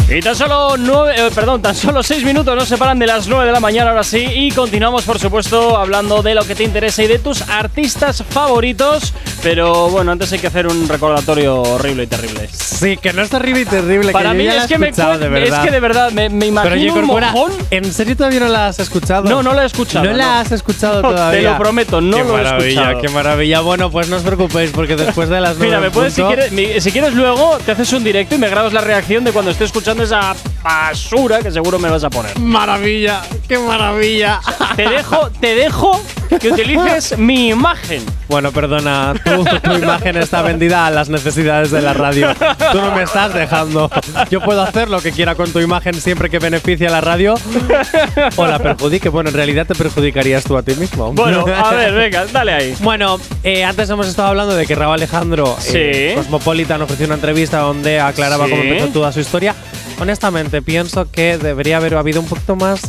Y tan solo nueve, eh, perdón, tan solo seis minutos nos separan de las 9 de la mañana ahora sí y continuamos por supuesto hablando de lo que te interesa y de tus artistas favoritos, pero bueno, antes hay que hacer un recordatorio horrible y terrible. Sí, que no es terrible y terrible. Para que yo mí ya la es he que, me de verdad. es que de verdad me, me imagino Pero un mojón. ¿en serio todavía no la has escuchado? No, no la he escuchado, ¿No, la no. has escuchado No, te todavía? lo prometo, no qué lo he maravilla, escuchado. Qué maravilla. Bueno, pues no os preocupéis porque después de las Mira, me puedes, si punto- quieres, mi- si quieres luego, te haces un directo y me grabas la reacción de cuando esté escuchando esa basura que seguro me vas a poner. Maravilla, qué maravilla. Te dejo, te dejo que utilices mi imagen. Bueno, perdona, tu, tu imagen está vendida a las necesidades de la radio. Tú no me estás dejando. Yo puedo hacer lo que quiera con tu imagen siempre que beneficie a la radio o la perjudique. Bueno, en realidad te perjudicarías tú a ti mismo. Bueno, a ver, venga, dale ahí. Bueno, eh, antes hemos estado hablando de que Raúl Alejandro, eh, Sí. Cosmopolitan, ofreció una entrevista donde aclaraba Sí. cómo empezó toda su historia. Honestamente, pienso que debería haber habido un poquito más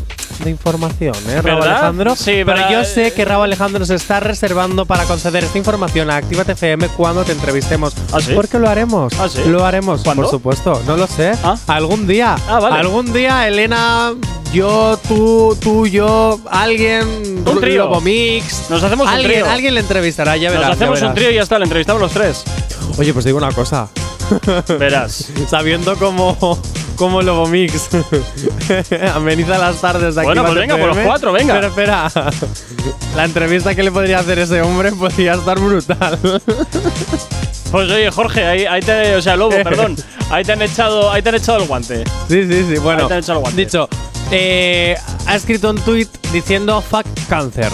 de información, ¿eh, Raúl. Alejandro? Sí, pero yo sé que Raúl Alejandro se está reservando para conceder esta información a Actívate FM cuando te entrevistemos. ¿Ah, sí? ¿Por qué lo haremos? ¿Ah, sí? Lo haremos, ¿Cuándo? por supuesto. No lo sé. ¿Ah? Algún día. Ah, vale. Algún día, Elena, yo, tú, tú, yo, alguien, Un trío. Lobo Mix. Nos hacemos un alguien, trío. alguien le entrevistará, ya verás. Nos hacemos un trío y ya está, le entrevistamos los tres. Oye, pues digo una cosa. Verás. Sabiendo cómo, cómo Lobo Mix ameniza las tardes de Bueno, pues venga, por los cuatro, venga. Pero espera, la entrevista que le podría hacer ese hombre podría estar brutal. Pues oye, Jorge, ahí, ahí te, o sea, Lobo, perdón, ahí te han echado, ahí te han echado el guante. Sí, sí, sí. Bueno, Ahí te han echado el guante. dicho, eh, ha escrito un tweet diciendo fuck cáncer.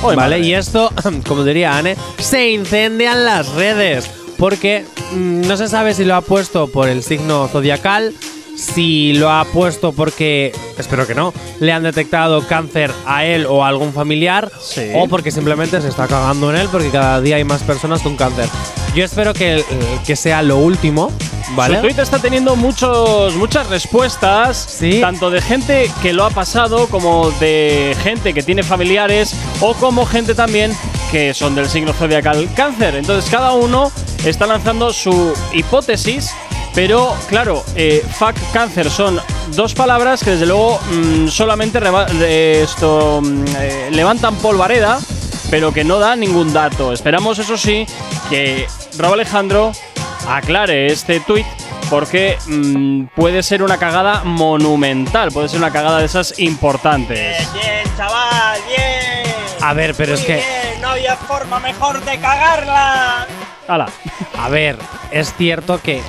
Joder, ¿Vale? madre. Y esto, como diría Anne, se incendian las redes. Porque mm, no se sabe si lo ha puesto por el signo zodiacal, si lo ha puesto porque, espero que no, le han detectado cáncer a él o a algún familiar, Sí. o porque simplemente se está cagando en él porque cada día hay más personas con cáncer. Yo espero que, eh, que sea lo último, ¿vale? Su tweet está teniendo muchos, muchas respuestas, Sí. tanto de gente que lo ha pasado como de gente que tiene familiares o como gente también que son del signo zodiacal cáncer. Entonces cada uno está lanzando su hipótesis, pero claro, eh, fuck cáncer son dos palabras que desde luego mm, solamente esto mm, eh, levantan polvareda pero que no da ningún dato. Esperamos, eso sí, que Rob Alejandro aclare este tuit porque mm, puede ser una cagada monumental, puede ser una cagada de esas importantes. Bien, chaval, bien. A ver, pero es que, bien, no había forma mejor de cagarla. Hala. a ver, es cierto que.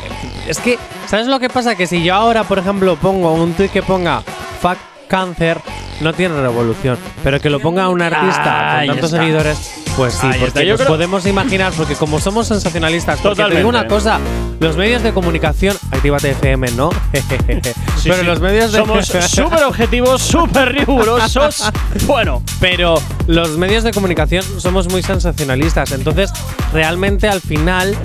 Es que, ¿sabes lo que pasa? Que si yo ahora, por ejemplo, pongo un tweet que ponga fuck cáncer, no tiene revolución. Pero que lo ponga un artista Ahí con tantos está. seguidores, pues sí, Ahí porque. Yo nos creo- podemos imaginar, porque como somos sensacionalistas, porque te digo una cosa, los medios de comunicación, actívate FM, ¿no? Sí, pero sí. los medios de Somos súper objetivos, súper rigurosos. Bueno, Pero los medios de comunicación somos muy sensacionalistas. Entonces, realmente al final,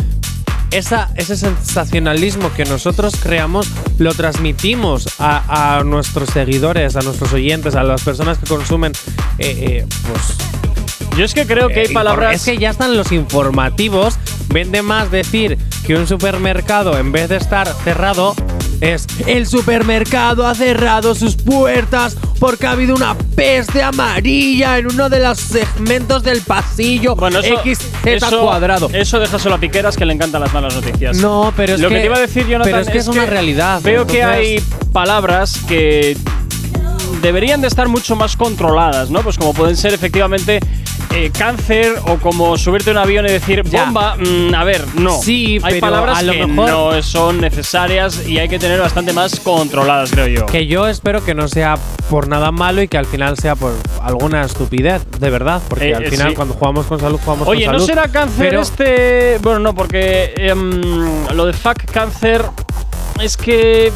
esa, ese sensacionalismo que nosotros creamos lo transmitimos a, a nuestros seguidores, a nuestros oyentes, a las personas que consumen. eh, eh, pues, yo es que creo que hay eh, palabras. Es que ya están los informativos. Vende más decir que un supermercado, en vez de estar cerrado, es el supermercado ha cerrado sus puertas porque ha habido una peste amarilla en uno de los segmentos del pasillo Bueno, eso, XZ eso- cuadrado. Eso déjaselo a Piqueras que le encantan las malas noticias. No, pero es Lo que, que- te iba a decir, Jonathan, pero es que es una realidad, Veo que hay palabras que deberían de estar mucho más controladas, ¿no? Pues como pueden ser efectivamente eh, cáncer o como subirte a un avión y decir Ya. bomba. mm, a ver, no. Sí, hay pero palabras a lo que mejor- no son necesarias y hay que tener bastante más controladas, creo yo. Que yo espero que no sea por nada malo y que al final sea por alguna estupidez, de verdad. Porque Eh, al eh, final, sí. cuando jugamos con salud, jugamos Oye, con ¿no salud. será cáncer pero- este...? Bueno, no, porque em, lo de fuck cáncer es que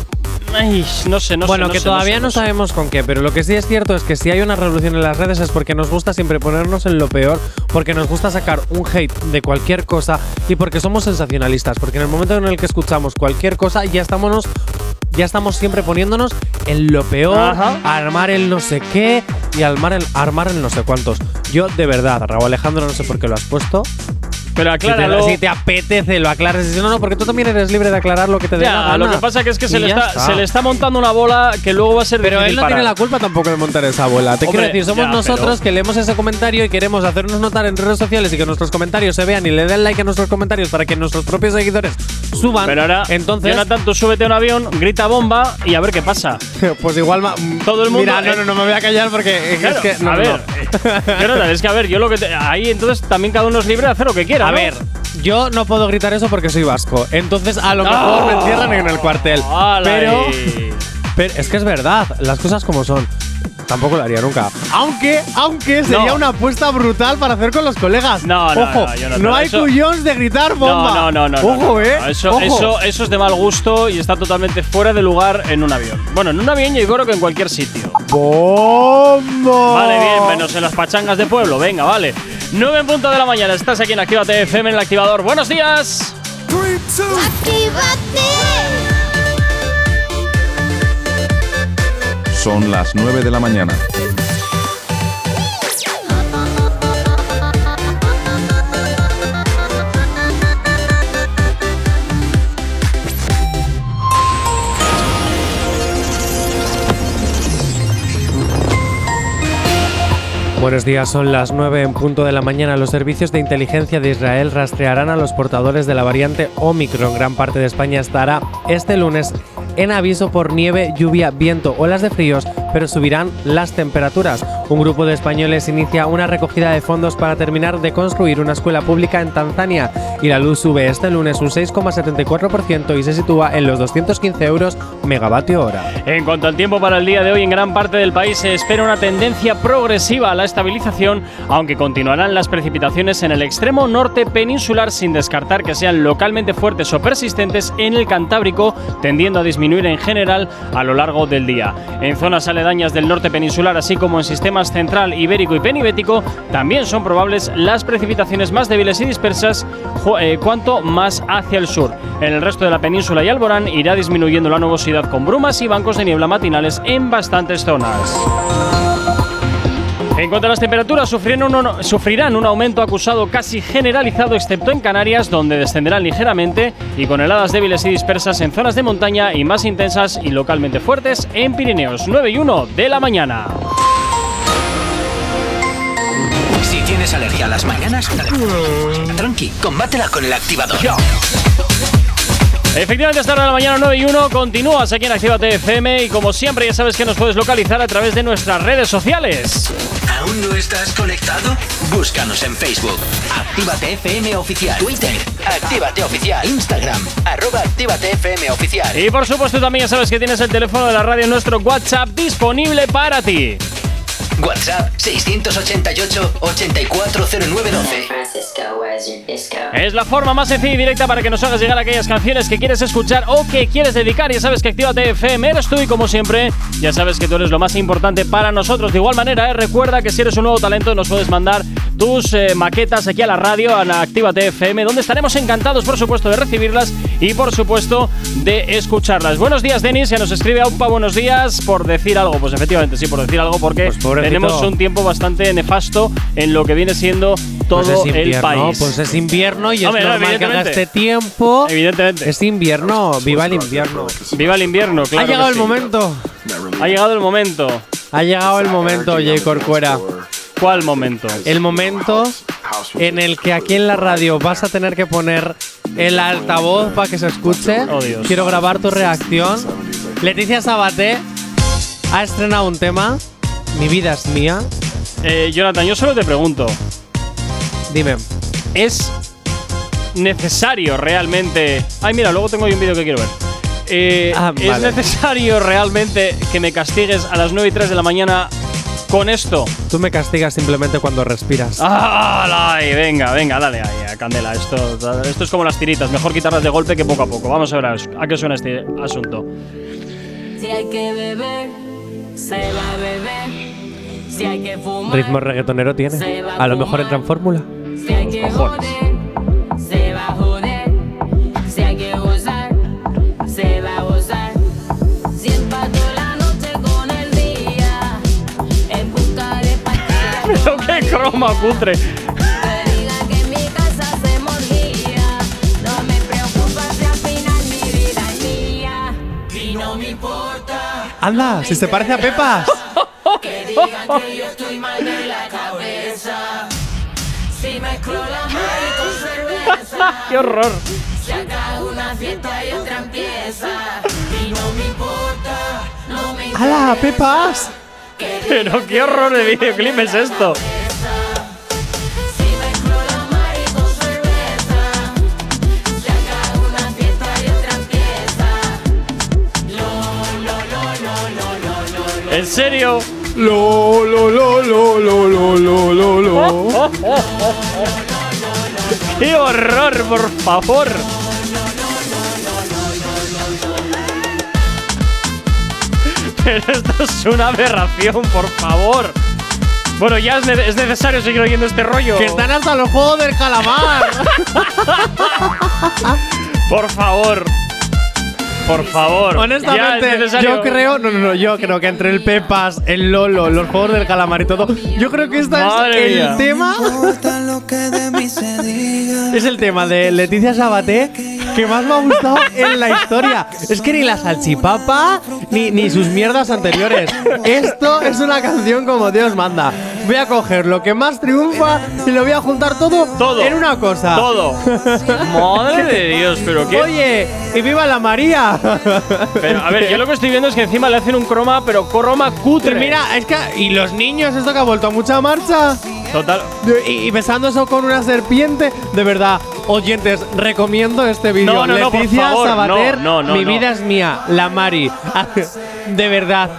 Ay, no sé, no sé. bueno, no que sé, todavía sé, no, sé. sabemos con qué, pero lo que sí es cierto es que si hay una revolución en las redes es porque nos gusta siempre ponernos en lo peor, porque nos gusta sacar un hate de cualquier cosa y porque somos sensacionalistas, porque en el momento en el que escuchamos cualquier cosa ya estamos ya estamos siempre poniéndonos en lo peor, Ajá. armar el no sé qué y armar el, armar el no sé cuántos. Yo de verdad, Raúl Alejandro, no sé por qué lo has puesto. Pero Si te, acláralo. si te apetece, lo aclares. Si no, no, porque tú también eres libre de aclarar lo que te dé la gana. lo que pasa que es que se le está, se le está montando una bola que luego va a ser Pero él no tiene la culpa tampoco de montar esa bola. Te Hombre, quiero decir, somos ya, nosotros que leemos ese comentario y queremos hacernos notar en redes sociales y que nuestros comentarios se vean y le den like a nuestros comentarios para que nuestros propios seguidores suban. Pero ahora, entonces, Jonathan, tú súbete a un avión, grita bomba y a ver qué pasa. pues igual Todo el mundo. Mira, no, no, no me voy a callar porque es Claro, que no, a ver, no. Jonathan, es que a ver, yo lo que te- ahí entonces también cada uno es libre de hacer lo que quiera. A ver, yo no puedo gritar eso porque soy vasco. Entonces, a lo mejor Ah. me encierran en el cuartel. Pero es que es verdad, las cosas como son. Tampoco lo haría nunca. Aunque, aunque sería No. una apuesta brutal para hacer con los colegas. No, no, Ojo, no, yo no, no no, hay eso- cuyons de gritar bomba. No, no, no, no. Ojo, no, no, eh. no, Eso, Ojo. eso, eso es de mal gusto y está totalmente fuera de lugar en un avión. Bueno, en un avión yo creo que en cualquier sitio. ¡Bomba! Vale, bien, menos en las pachangas de pueblo. Venga, vale. 9 en punto de la mañana. Estás aquí en Actívate FM en el activador. ¡Buenos días! Son las 9 de la mañana. Buenos días, son las 9 en punto de la mañana. Los servicios de inteligencia de Israel rastrearán a los portadores de la variante Omicron. Gran parte de España estará este lunes en aviso por nieve, lluvia, viento, olas de fríos, pero subirán las temperaturas. Un grupo de españoles inicia una recogida de fondos para terminar de construir una escuela pública en Tanzania y la luz sube este lunes un 6,74% y se sitúa en los 215 euros megavatio hora. En cuanto al tiempo para el día de hoy, en gran parte del país se espera una tendencia progresiva a la estabilización, aunque continuarán las precipitaciones en el extremo norte peninsular sin descartar que sean localmente fuertes o persistentes en el Cantábrico, tendiendo a disminuir en general a lo largo del día. En zonas aledañas del norte peninsular, así como en sistemas central, ibérico y penibético, también son probables las precipitaciones más débiles y dispersas eh, cuanto más hacia el sur. En el resto de la península y Alborán irá disminuyendo la nubosidad con brumas y bancos de niebla matinales en bastantes zonas. En cuanto a las temperaturas, sufrirán un, sufrirán un aumento acusado casi generalizado, excepto en Canarias, donde descenderán ligeramente y con heladas débiles y dispersas en zonas de montaña y más intensas y localmente fuertes en Pirineos. 9 y 1 de la mañana. Si tienes alergia a las mañanas, tranqui, combátela con el activador. Efectivamente, esta hora de la mañana 9 y 1 continúas aquí en Actívate FM y como siempre ya sabes que nos puedes localizar a través de nuestras redes sociales. ¿Aún no estás conectado? Búscanos en Facebook. Actívate FM Oficial. Twitter. Actívate Oficial. Instagram. Arroba Actívate FM Oficial. Y por supuesto también ya sabes que tienes el teléfono de la radio en nuestro WhatsApp disponible para ti. WhatsApp 688-840912. Es la forma más sencilla y directa para que nos hagas llegar aquellas canciones que quieres escuchar o que quieres dedicar. Ya sabes que Actívate FM eres tú y como siempre, ya sabes que tú eres lo más importante para nosotros. De igual manera, eh, recuerda que si eres un nuevo talento nos puedes mandar tus eh, maquetas aquí a la radio, a Actívate FM, donde estaremos encantados, por supuesto, de recibirlas y, por supuesto, de escucharlas. Buenos días, Denis, que nos escribe Aupa, buenos días, por decir algo. Pues efectivamente, sí, por decir algo, porque pobrecito. tenemos un tiempo bastante nefasto en lo que viene siendo todo Pues es el invierno, país. Pues es invierno y Hombre, es no, normal que haga este tiempo. Evidentemente. Es invierno, viva el invierno. Viva el invierno, claro. ha llegado el sí. momento. Ha llegado el momento. Ha llegado el momento, J. Corcuera. ¿Cuál momento? El momento en el que aquí en la radio vas a tener que poner el altavoz para que se escuche. Oh, Dios. Quiero grabar tu reacción. Leticia Sabaté ha estrenado un tema. Mi vida es mía. Eh, Jonathan, yo solo te pregunto. Dime. ¿Es necesario realmente. Ay, mira, luego tengo ahí un vídeo que quiero ver. Eh, Ah, ¿Es vale. necesario realmente que me castigues a las 9 y 3 de la mañana con esto? Tú me castigas simplemente cuando respiras. ¡Ah! ay, venga, venga, dale ahí, a candela. Esto, esto es como las tiritas. Mejor quitarlas de golpe que poco a poco. Vamos a ver a, qué suena este asunto. Si hay que beber, se va a beber. Si hay que fumar, Ritmo reggaetonero tiene. A lo mejor entra en fórmula. si hay que joder, me importa. Anda, si se parece a Pepas. Que digan que yo estoy mal de la cabeza. Si mezclo la mari con cerveza. ¡Qué horror! Se acaba una fiesta y otra empieza. Y no me importa, no me interesa. ¡Hala, Pepas! Pero qué horror de videoclip es esto. ¿En serio? Lo, lo, lo, lo, lo, lo, lo, lo, lo. ¡Qué horror, por favor! Pero esto es una aberración, por favor. Bueno, ya es, ne- es necesario seguir oyendo este rollo. Que están hasta los juegos del calamar. Por favor. Por favor. Honestamente, yo creo, no, no, no, yo creo que entre el Pepas, el Lolo, los juegos del calamar y todo, yo creo que este Madre es el tema. es el tema de Leticia Sabaté que más me ha gustado en la historia. Es que ni la salchipapa ni, ni sus mierdas anteriores. Esto es una canción como Dios manda. Voy a coger lo que más triunfa y lo voy a juntar todo, Todo. en una cosa. Todo. Madre de Dios, pero qué. Oye, y viva la María. Pero, a ver, yo lo que estoy viendo es que encima le hacen un croma, pero croma cutre. Mira, es que. Y los niños, esto que ha vuelto a mucha marcha. Total. Y, y besando eso con una serpiente. De verdad, oyentes, recomiendo este vídeo. No, no, no, por favor, Sabater, no, no, no, mi vida es mía, la Mari. De verdad.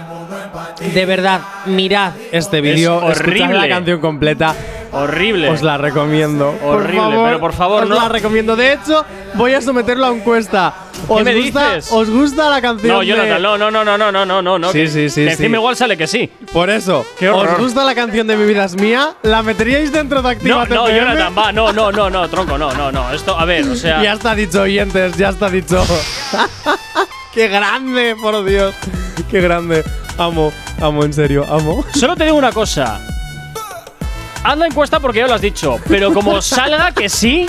De verdad, mirad este vídeo, la horrible. canción completa. Horrible. Os la recomiendo. Horrible, por favor, pero por favor, os no. la recomiendo. De hecho, voy a someterlo a encuesta. ¿Os, ¿Qué me gusta, dices? ¿Os gusta la canción? No, Jonathan, de... no, no, no, no, no, no, no, no. Sí, sí, sí. Que sí. encima igual sale que sí. Por eso. Qué ¿Os gusta la canción de Mi vida es mía? ¿La meteríais dentro de Activa No, no, Jonathan, va, no, no, no, no, tronco, no, no, no. Esto, a ver, o sea. ya está dicho, oyentes, ya está dicho. ¡Qué grande, por Dios! ¡Qué grande! Amo, amo, en serio, amo. Solo te digo una cosa. Haz la encuesta porque ya lo has dicho, pero como salga que sí,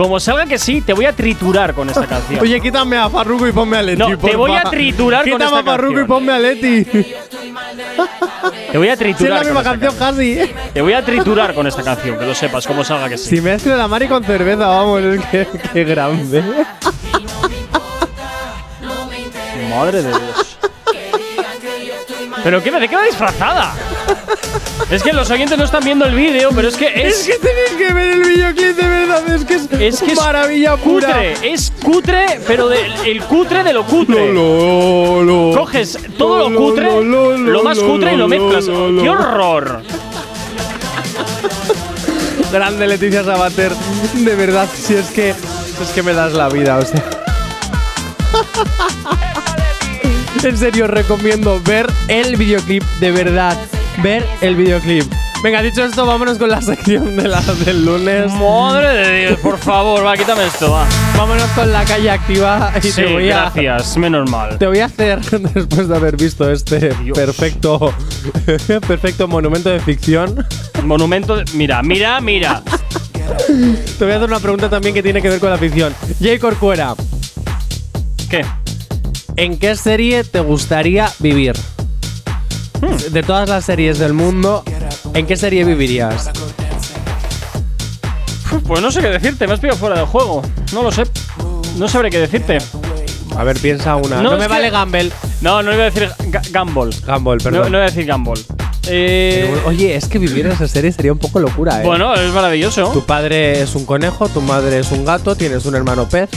como salga que sí, te voy a triturar con esta canción. Oye, quítame a Farruko y ponme a Leti. No, te voy a triturar con Quítame esta a Farruko y canción. ponme a Leti. te voy a Si es triturar. la misma canción casi. Te voy a triturar con esta canción, que lo sepas, como salga que sí. Si mezclo la Mari con cerveza, vamos, es que qué grande. Madre de Dios. ¿Pero qué, de qué va disfrazada? Es que los oyentes no están viendo el vídeo, pero es que es. Es que tenéis que ver el videoclip de verdad, es que es, Es que es maravilla pura. cutre, es cutre, pero de- el cutre de lo cutre. Lo, lo, lo. Coges todo lo cutre, lo, más cutre y lo mezclas. ¡Qué horror! Grande Leticia Sabater. De verdad, si es que. Es que me das la vida, o sea. En serio, recomiendo ver el videoclip, de verdad. Ver el videoclip. Venga, dicho esto, vámonos con la sección de la del lunes. Madre de Dios, por favor, va, quítame esto, va. Vámonos con la calle activa y Sí, te voy a. gracias, menos mal. Te voy a hacer, después de haber visto este perfecto, perfecto monumento de ficción, Monumento. de- Mira, mira, mira. te voy a hacer una pregunta también que tiene que ver con la ficción. Jay Corcuera, ¿Qué? ¿en qué serie te gustaría vivir? De todas las series del mundo, ¿en qué serie vivirías? Pues no sé qué decirte, me has pillado fuera del juego. No lo sé. No sabré qué decirte. A ver, piensa una. No, No, me es vale Gamble. No, no iba a decir Ga- Gumball. No, perdón. no iba a decir Gumball. Eh, Oye, es que vivir en esa serie sería un poco locura, ¿eh? bueno, es maravilloso. Tu padre es un conejo, tu madre es un gato, tienes un hermano pez.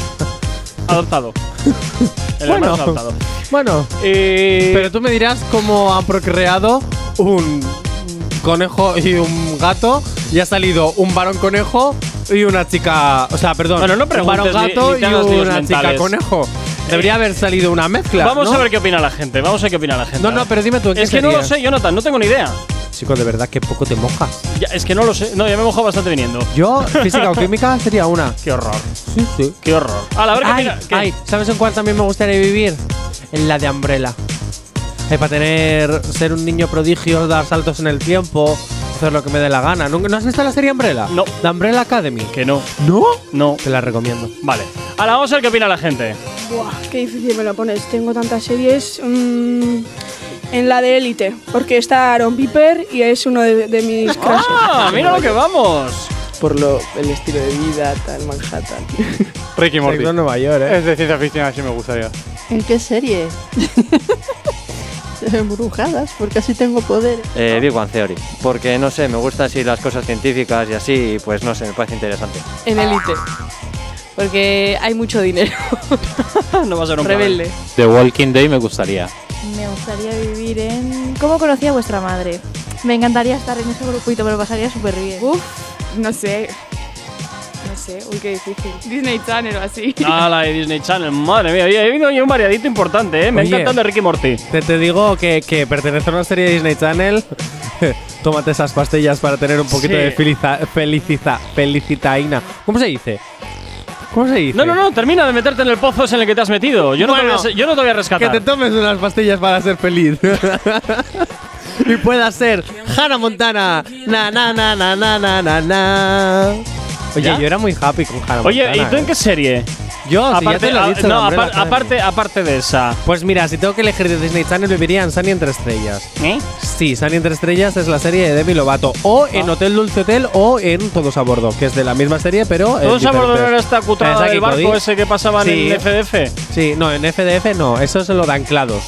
Adoptado. El Bueno. hermano es adoptado. Bueno, Eh, Pero tú me dirás cómo han procreado un conejo y un gato y ha salido un varón conejo y una chica. O sea, perdón. Bueno, no un varón gato y una chica conejo. Debería haber salido una mezcla. Vamos ¿no? a ver qué opina la gente. Vamos a ver qué opina la gente. No, no, pero dime tú, ¿en qué Es que no lo sé, Jonathan, no tengo ni idea. Chico, de verdad que poco te mojas. Ya, es que no lo sé. No, ya me he mojado bastante viniendo. Yo, física o química, sería una. Qué horror. Sí, sí. Qué horror. A ver qué Ay. ¿qué? ay, ¿sabes en cuál también me gustaría vivir? En la de Umbrella. Eh, para tener. ser un niño prodigio, dar saltos en el tiempo, hacer lo que me dé la gana. ¿No, ¿no has visto la serie Umbrella? No. La Umbrella Academy. Que no. ¿No? No. Te la recomiendo. Vale. Ahora vamos a ver qué opina la gente. Buah, qué difícil me lo pones. Tengo tantas series. mm, en la de Élite, porque está Aaron Piper y es uno de, de mis crushes. ¡Ah! ¡Mira lo que vamos! Por lo, el estilo de vida, tal, Manhattan. Ricky Morty. En Nueva York, ¿eh? Es de ciencia ficción, así me gustaría. ¿En qué serie? Embrujadas, porque así tengo poder. Eh, Big One Theory. Porque no sé, me gustan así las cosas científicas y así, pues no sé, me parece interesante. En Elite. Porque hay mucho dinero. no va a ser un Rebelde. The Walking Day me gustaría. Me gustaría vivir en. ¿Cómo conocía a vuestra madre? Me encantaría estar en ese grupito, me lo pasaría súper bien. Uf, no sé. No sé, uy, qué difícil. Disney Channel o así. Ah, la de Disney Channel. Madre mía, he visto yo un variadito importante, ¿eh? Me ha Oye. encantado de Ricky Morty. Te, te digo que, que pertenece a una serie de Disney Channel. Tómate esas pastillas para tener un poquito Sí. de feliza, feliciza, felicitaína. ¿Cómo se dice? ¿Cómo se dice? No, no, no, termina de meterte en el pozo en el que te has metido. Yo no, te, voy a, yo no te voy a Que rescatar. te tomes unas pastillas para ser feliz. y puedas ser Hannah Montana. Na, na, na, na, na, na, na. Oye, ¿Ya? yo era muy happy con Hannah Oye, Montana. ¿y tú en ¿eh? qué serie? Yo, si ya aparte, te lo he a- dicho, no, aparte, aparte de esa. Pues mira, si tengo que elegir de Disney Channel, viviría en Sunny entre estrellas. ¿Eh? Sí, Sunny entre estrellas es la serie de Demi Lovato. O en Ah. Hotel Dulce Hotel o en Todos a Bordo, que es de la misma serie, pero. en ¿Todos a bordo no era esta Es aquí, del barco ese que pasaban Sí. en FDF? Sí, no, en FDF no, eso se lo dan Anclados.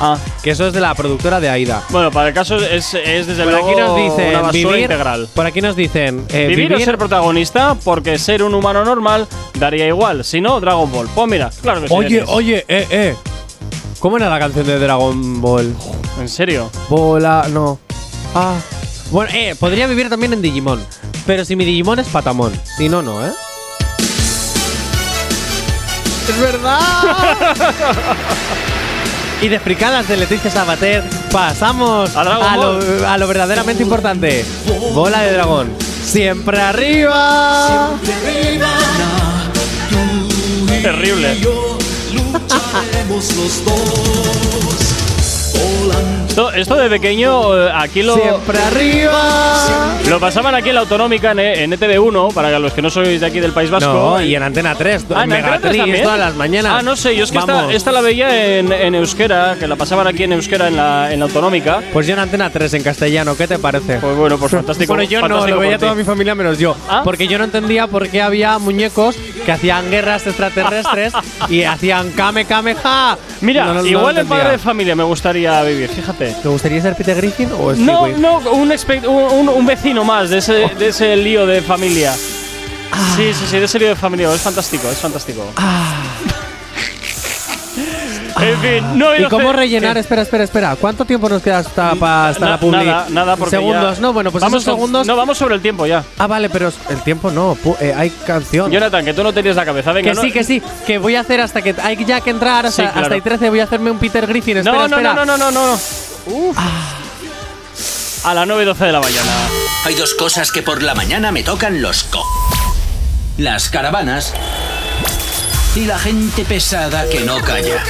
Ah. Que eso es de la productora de Aida. Bueno, para el caso es, es desde Por luego aquí nos dicen una basura vivir, integral. Por aquí nos dicen eh, vivir, o ser protagonista, porque ser un humano normal daría igual. Si no, Dragon Ball. Pues mira, claro que sí. Oye, oye, eh, eh. ¿Cómo era la canción de Dragon Ball? ¿En serio? Bola, no. Ah. Bueno, eh, podría vivir también en Digimon. Pero si mi Digimon es Patamon. Si no, no, ¿eh? ¡Es verdad! y de fricadas de Leticia Sabater pasamos A Dragon lo, a lo verdaderamente importante. Bola de dragón. Siempre arriba. Terrible. Esto, esto de pequeño, eh, aquí lo. Siempre arriba. Lo pasaban aquí en la autonómica en, en ETV1, para los que no sois de aquí del País Vasco. No, y en Antena 3. Ah, en ¿en Antena 3 Megatriz, también? todas las mañanas. Ah, no sé, yo es que esta, esta la veía en, en euskera, que la pasaban aquí en euskera en la, en la autonómica. Pues yo en Antena 3 en castellano, ¿qué te parece? Pues bueno, pues fantástico. Bueno, yo no, fantástico lo veía toda mi familia menos yo. ¿Ah? Porque yo no entendía por qué había muñecos que hacían guerras extraterrestres y hacían kame kame ja. Mira, No, no, no igual lo en padre de familia me gustaría vivir, fíjate. ¿Te gustaría ser Peter Griffin o No, Stewie? no, un, un, un- vecino más de ese, de ese lío de familia. Sí, sí, sí, de ese lío de familia. Es fantástico, es fantástico. en fin, no ¿Y no cómo rellenar? ¿qué? Espera, espera, espera. ¿Cuánto tiempo nos queda hasta, pa- hasta Na- la? Nada, nada, porque Segundos, ya- no, bueno, pues vamos esos segundos. No, vamos sobre el tiempo ya. Ah, vale, pero el tiempo no. eh, hay canción. Jonathan, que tú no tenías la cabeza. Venga, que no- sí, que sí, que voy a hacer hasta que hay ya que entrar hasta, Sí, claro. hasta el 13 voy a hacerme un Peter Griffin. Espera, No, no, espera. no, no, no, no, no. A las 9 y 12 de la mañana. Hay dos cosas que por la mañana me tocan los co. Las caravanas y la gente pesada que no calla.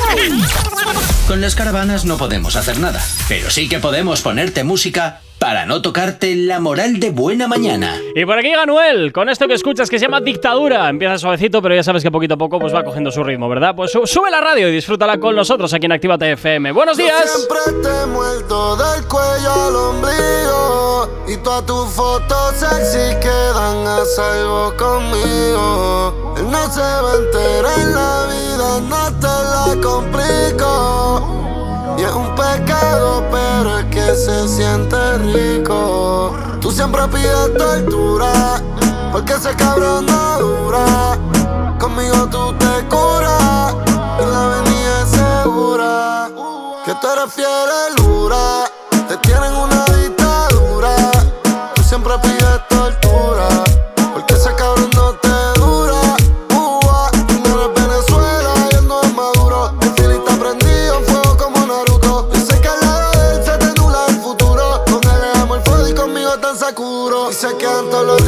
Con las caravanas no podemos hacer nada, pero sí que podemos ponerte música para no tocarte la moral de buena mañana. Y por aquí Ganuel, con esto que escuchas que se llama Dictadura. Empieza suavecito, pero ya sabes que poquito a poco pues va cogiendo su ritmo, ¿verdad? Pues su- sube la radio y disfrútala con nosotros aquí en Actívate FM. ¡Buenos días! Siempre te he muerto del cuello al ombligo Y todas tus fotos sexy quedan a salvo conmigo Él no se va a enterar en la vida, no te la complico Y es un pecado, pero es que se siente rico. Tú siempre pides tortura Porque ese cabrón no dura. Conmigo tú te curas Y la avenida es segura. Que tú eres fiel y dura Te tienen una dictadura. Tú siempre pides solo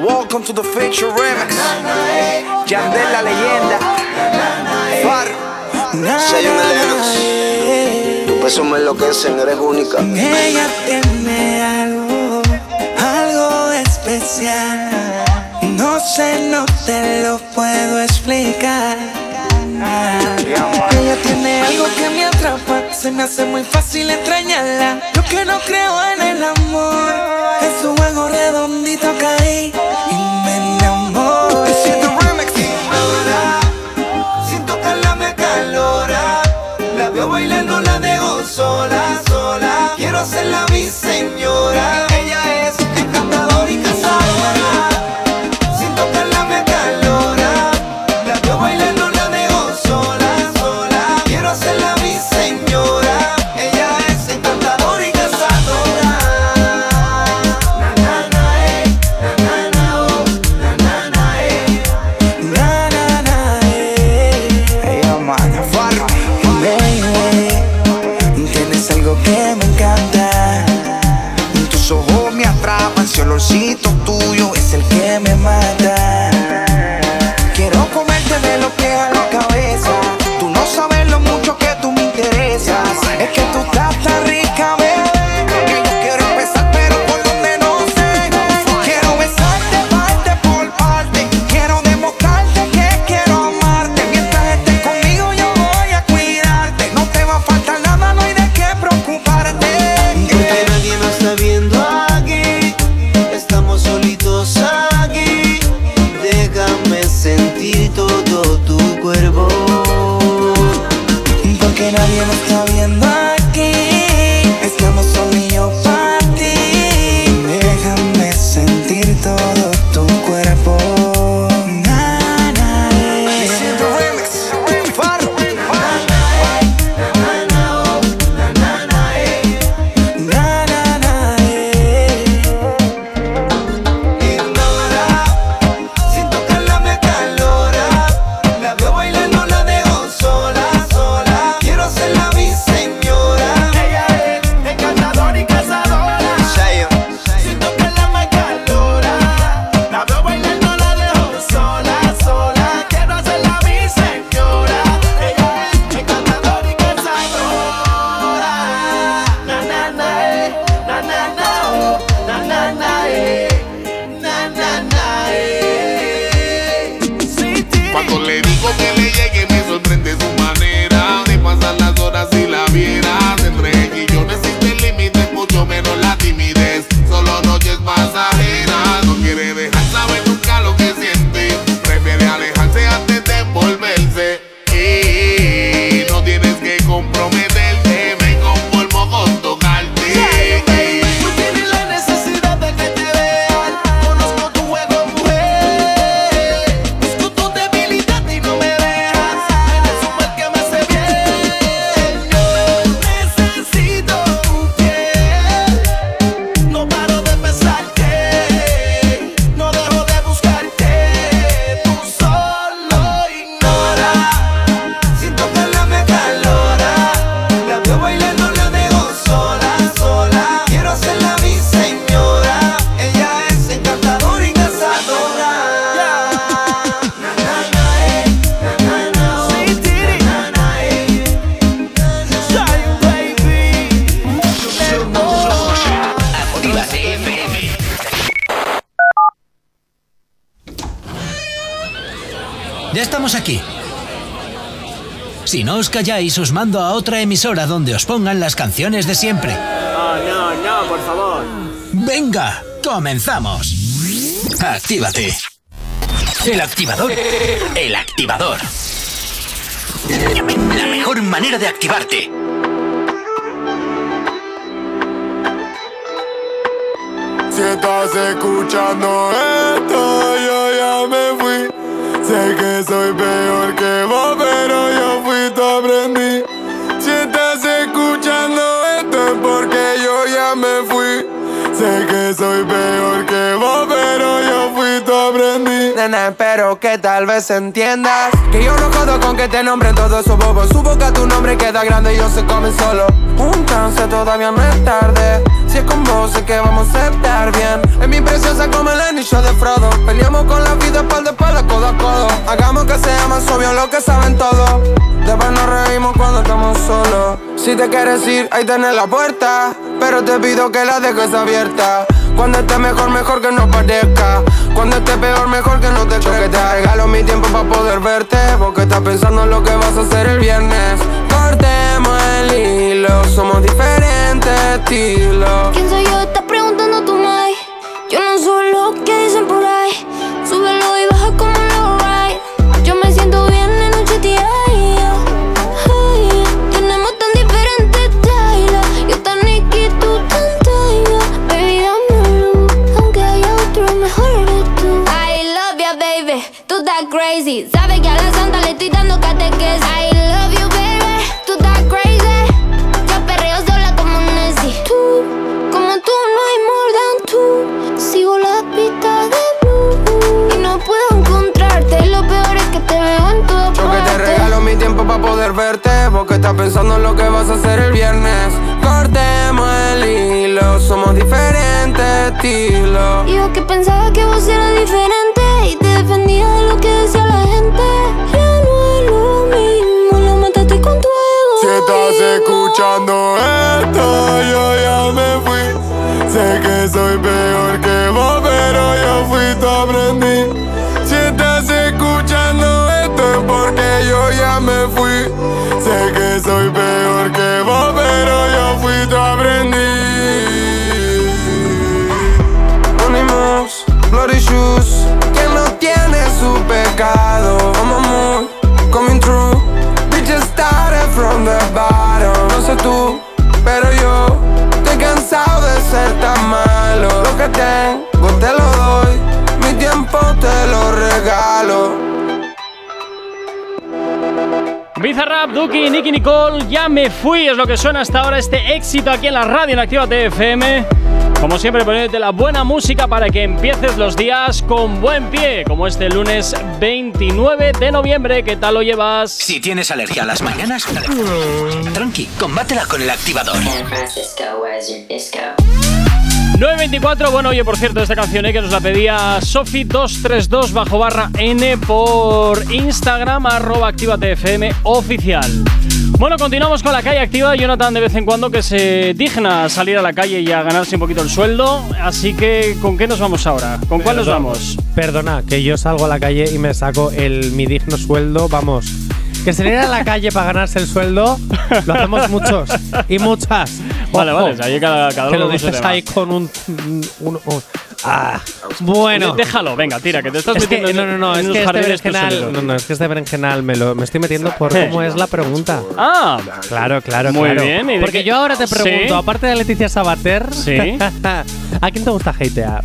Welcome to the Future Remix. Yandel la leyenda. Far. Soy una Lennox. Tu peso me enloquecen, eres única. Ella tiene algo, algo especial. No sé, no te lo puedo explicar. Ella tiene algo que me atrapa, se me hace muy fácil extrañarla. Yo que no creo en el amor, en su juego redondito caí. conocen mi señora. Os calláis, os mando a otra emisora donde os pongan las canciones de siempre. No, no, no, por favor. Venga, comenzamos. Actívate. El activador. El activador. La mejor manera de activarte. Si estás escuchando esto, yo ya me fui. Sé que soy peor que vos, pero yo fui tu espero que tal vez entiendas Que yo no jodo con que te nombren todos esos bobos. Su boca tu nombre queda grande y ellos se comen solo. Un chance todavía no es tarde. Si es con vos sé que vamos a estar bien. Es mi preciosa como el anillo de Frodo. Peleamos con la vida espalda espalda, codo a codo. Hagamos que sea más obvio lo que saben todos Después nos reímos cuando estamos solos. Si te quieres ir, ahí tenés la puerta. Pero te pido que la dejes abierta Cuando esté mejor, mejor que no parezca Cuando esté peor, mejor que no te choque Te regalo mi tiempo para poder verte Porque estás pensando en lo que vas a hacer el viernes Cortemos el hilo Somos diferentes estilos ¿Quién soy yo? Estás preguntando tú, Mai. Yo no soy lo que dicen por ahí. Súbelo crazy. Sabes que a la santa le estoy dando catequesis. I love you, baby. Tú estás crazy. Yo perreo sola como Nessie. Tú, como tú, no hay more than tú. Sigo la pista de blue. Y no puedo encontrarte. Lo peor es que te veo en todas Yo que te regalo mi tiempo para poder verte Porque estás pensando en lo que vas a hacer el viernes Cortemos el hilo Somos diferentes estilos yo que pensaba que vos eras diferente. Y te defendía de lo que decía la gente. Ya no es lo mismo. Lo mataste con tu ego. Si estás escuchando esto, yo ya me fui. Sé que soy peor que vos, pero yo fui tu aprendí. Si estás escuchando esto es porque yo ya me fui. Sé que soy peor que vos, pero yo fui tu aprendí. Unimos, bloody shoes pecado. Vamos muy, coming true We just started from the bottom. No sé tú, pero yo Estoy cansado de ser tan malo. Lo que tengo te lo doy. Mi tiempo te lo regalo Bizarrap, Duki, Nicky Nicole, ya me fui, es lo que suena hasta ahora este éxito aquí en la radio en Activa TFM. Como siempre, poniéndote la buena música para que empieces los días con buen pie, como este lunes 29 de noviembre. ¿Qué tal lo llevas? Si tienes alergia a las mañanas, tranqui, combátela con el activador. 924, bueno, oye, por cierto, esta canción eh, que nos la pedía Sofi232 bajo barra N por Instagram, arroba activatfm oficial. Bueno, continuamos con la calle activa. Jonathan de vez en cuando que se digna salir a la calle y a ganarse un poquito el sueldo. Así que, ¿con qué nos vamos ahora? ¿Con cuál nos vamos? Perdona, que yo salgo a la calle y me saco el mi digno sueldo, vamos. Que salir a la calle para ganarse el sueldo, lo hacemos muchos y muchas. Vale, Ojo, vale, ahí cada, cada que uno lo con su dices ahí con un. un- un- ah, bueno. Déjalo, venga, tira, que te estás Es que, metiendo no, no, no, en es que este berenjenal, no, no, es que este berenjenal me, lo, me estoy metiendo por cómo es la pregunta. Ah, claro, claro, Muy claro. bien, ¿y de Porque yo ahora te pregunto, Sí. aparte de Leticia Sabater, Sí. ¿a quién te gusta hatear?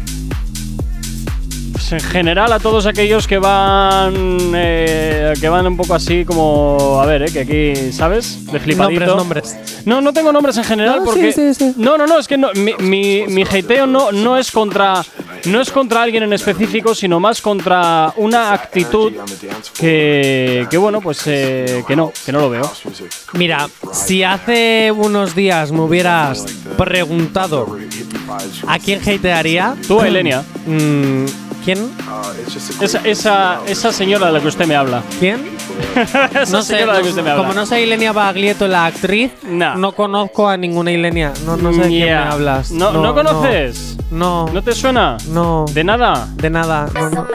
Pues en general a todos aquellos que van eh, que van un poco así como a ver, eh, que aquí, ¿sabes? De flipadito. Nombres, nombres. No, no tengo nombres en general No, porque sí, sí, sí. No, no, no, es que no, mi, mi, mi hateo no, no es contra no es contra alguien en específico, sino más contra una actitud que, que bueno, pues eh, que no, que no lo veo. Mira, si hace unos días me hubieras preguntado a quién hatearía. Tú, Elenia. Mm, ¿Quién? Esa, esa, esa señora de la que usted me habla. ¿Quién? esa no sé, señora de la no- que usted me habla. como no sé Ilenia Baglietto, la actriz, no conozco a ninguna Ilenia. No, no sé de quién me hablas. ¿No, no, conoces? No. ¿No te suena? No. ¿De nada? De nada. No, no.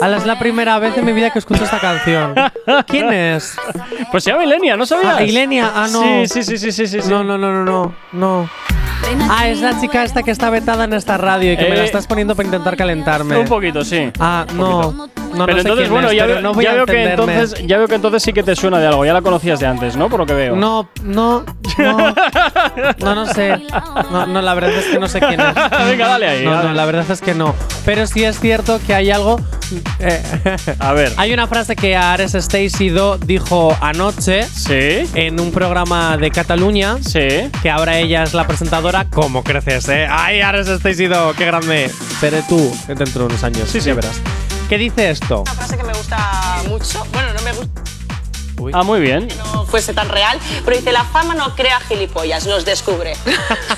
Ala, es la primera vez en mi vida que escucho esta canción. ¿Quién es? Pues se llama Ilenia, ¿no sabías? Ah, Ilenia, ah, no. Sí, sí, sí, sí, sí, sí. sí. No, no, no, no, no, no. Ah, es la chica esta que está vetada en esta radio y que me la Eh, estás poniendo para intentar calentarme. Un poquito, sí. Ah, no. No, pero no sé entonces, bueno, es, ya, veo, no ya veo que entonces, ya veo que entonces sí que te suena de algo. Ya la conocías de antes, ¿no? Por lo que veo. No, no, no. No, no sé. No, no, la verdad es que no sé quién es. Venga, dale ahí, No, dale. no, la verdad es que no. Pero sí es cierto que hay algo. eh, A ver. Hay una frase que Ares Stacy Do dijo anoche Sí. en un programa de Cataluña. Sí. Que ahora ella es la presentadora. ¿Cómo creces, eh? ¡Ay, Ares Stacy Do! ¡Qué grande! Pero tú, dentro de unos años. Sí, sí. ya verás. ¿Qué dice esto? Una frase que me gusta mucho, bueno, no me gusta Ah, muy bien. que no fuese tan real, pero dice, la fama no crea gilipollas, los descubre.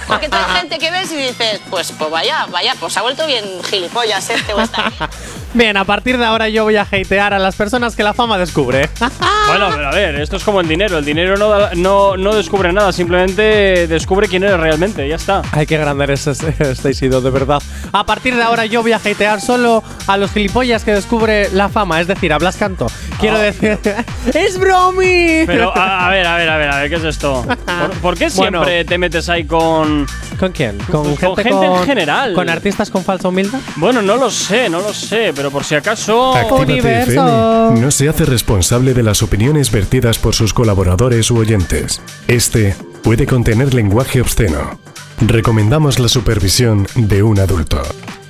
Porque hay gente que ves y dices, pues, pues vaya, vaya, pues ha vuelto bien gilipollas este o esta. Bien, a partir de ahora yo voy a hatear a las personas que la fama descubre. Bueno, pero a ver, esto es como el dinero. El dinero no, da- no, no descubre nada, simplemente descubre quién eres realmente. Ya está. Ay, qué grande eres, Stacy Do, de verdad. A partir de ahora yo voy a hatear solo a los gilipollas que descubre la fama, es decir, a Blas Canto. Quiero Ah. decir. ¡Es bromi! Pero a, a ver, a ver, a ver, a ver, ¿qué es esto? ¿Por, por qué Bueno. siempre te metes ahí con. ¿Con quién? ¿Con Con gente, gente en con- general. ¿Con artistas con falsa humildad? Bueno, no lo sé, no lo sé, pero por si acaso. Actívate FM no se hace responsable de las opiniones vertidas por sus colaboradores u oyentes. Este puede contener lenguaje obsceno. Recomendamos la supervisión de un adulto.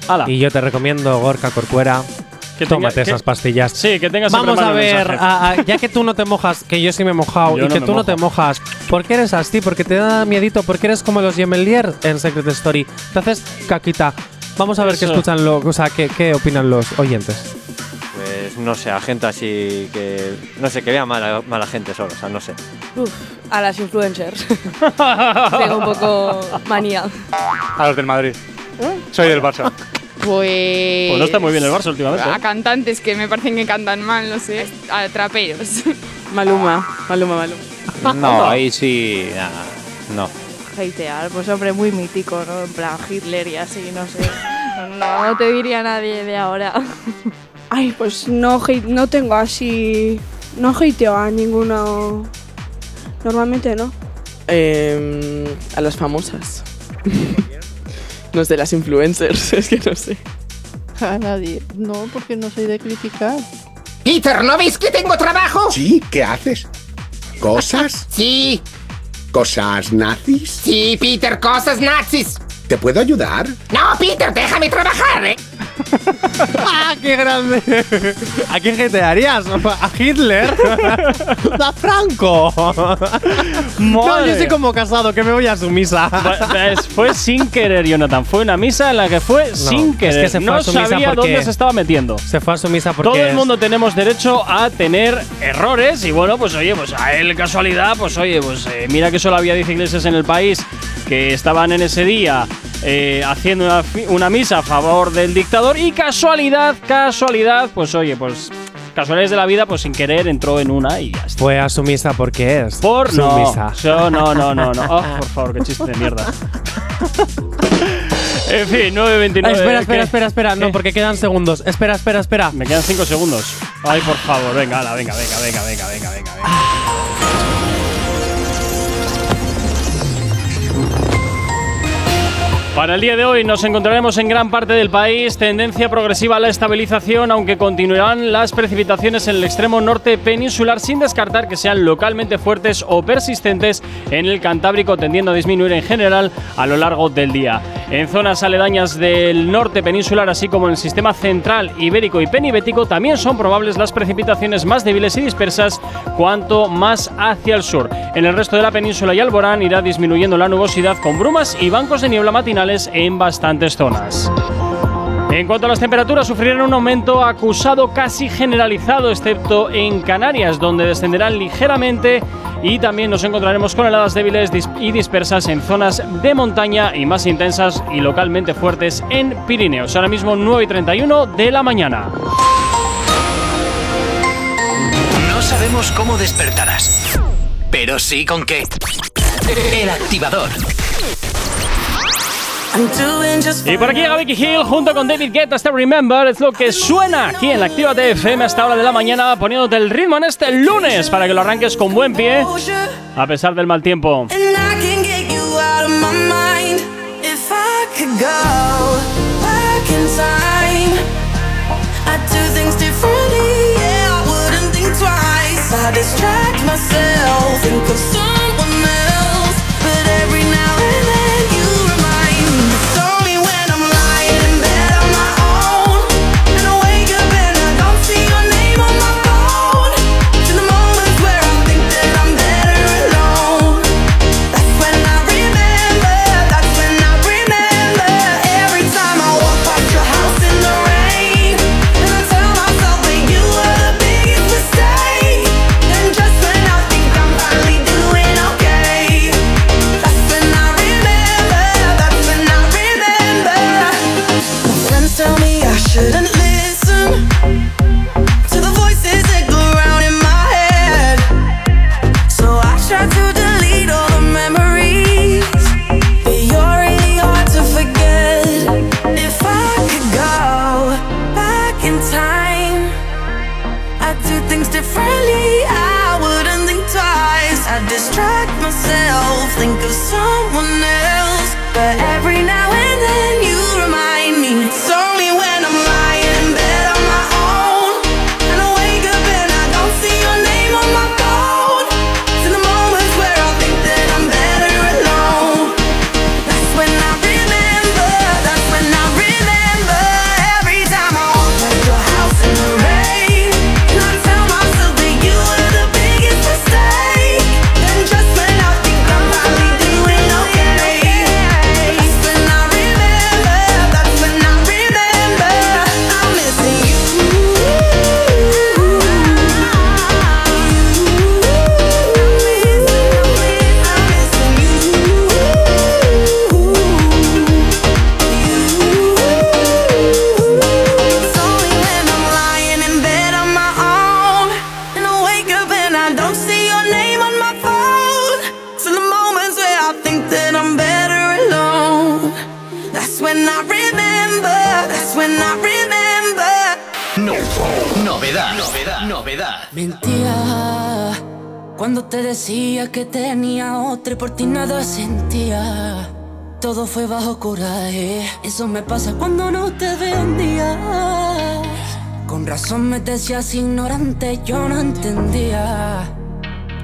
Ala. Y yo te recomiendo, Gorka Corcuera. Que tenga- tómate que- esas pastillas. Sí, que tengas Vamos a ver, a- a- ya que tú no te mojas, que yo sí me he mojado, Yo y no que tú no mojo. te mojas, ¿por qué eres así? Porque te da miedito, porque eres como los Gemelier en Secret Story. Entonces, caquita. Vamos a ver qué escuchan los, o sea, qué, qué opinan los oyentes. Pues no sé, a gente así que. No sé, que vea mala, mala gente solo, o sea, no sé. Uf, a las influencers. Tengo un poco manía. A los del Madrid. Soy del Barça. Pues. Pues no está muy bien el Barça últimamente. A ¿eh? cantantes que me parecen que cantan mal, no sé. A traperos. Maluma, Maluma, Maluma. No, ahí sí. nah, no. Hatear, pues hombre, muy mítico, ¿no? En plan Hitler y así, no sé. No, no te diría nadie de ahora. Ay, pues no, hate- no tengo así. No hateo a ninguno. Normalmente no. Em, a las famosas. no sé, las influencers, es que no sé. A nadie. No, porque no soy de criticar. Peter, ¿no veis que tengo trabajo? Sí, ¿qué haces? ¿Cosas? Sí, ¿Cosas nazis? sí, Peter, cosas nazis. ¿Te puedo ayudar? No, Peter, déjame trabajar, ¿eh? ¡Ah, qué grande! ¿A quién hatearías? ¿A Hitler? ¡A Franco! No, yo estoy como casado, que me voy a su misa. Va- ves, Fue sin querer, Jonathan. Fue una misa en la que fue sin es querer. que se fue no a su misa sabía dónde se estaba metiendo. Se fue a su misa porque. Todo el es- mundo tenemos derecho a tener errores y bueno, pues oye, pues a él casualidad, pues oye, pues eh, mira que solo había 10 iglesias en el país que estaban en ese día eh, haciendo una, misa a favor del dictador y casualidad, casualidad, pues oye, pues casualidades de la vida, pues sin querer entró en una y ya está. Fue a su misa porque es. Por su no, misa. Yo, no, no, no, no. Oh, por favor, qué chiste de mierda. en fin, 9.29. Ah, espera, espera, ¿qué? espera, espera. No, porque quedan segundos. Espera, espera, espera. Me quedan 5 segundos. Ay, por favor, venga, ala, venga, venga, venga, venga, venga, venga, venga. Para el día de hoy nos encontraremos en gran parte del país tendencia progresiva a la estabilización, aunque continuarán las precipitaciones en el extremo norte peninsular sin descartar que sean localmente fuertes o persistentes en el Cantábrico, tendiendo a disminuir en general a lo largo del día. En zonas aledañas del norte peninsular, así como en el sistema central ibérico y penibético, también son probables las precipitaciones más débiles y dispersas cuanto más hacia el sur. En el resto de la península y Alborán irá disminuyendo la nubosidad con brumas y bancos de niebla en bastantes zonas. En cuanto a las temperaturas, sufrirán un aumento acusado casi generalizado, excepto en Canarias, donde descenderán ligeramente y también nos encontraremos con heladas débiles y dispersas en zonas de montaña y más intensas y localmente fuertes en Pirineos. Ahora mismo 9 y 31 de la mañana. No sabemos cómo despertarás, pero sí con qué. El activador. Y por aquí llega Vicky Hill junto con David Guetta, este Remember, es lo que suena aquí en la Activa FM hasta hora de la mañana, poniéndote el ritmo en este lunes para que lo arranques con buen pie, a pesar del mal tiempo. fue bajo coraje. Eso me pasa cuando no te vendías. Con razón me decías ignorante, yo no entendía.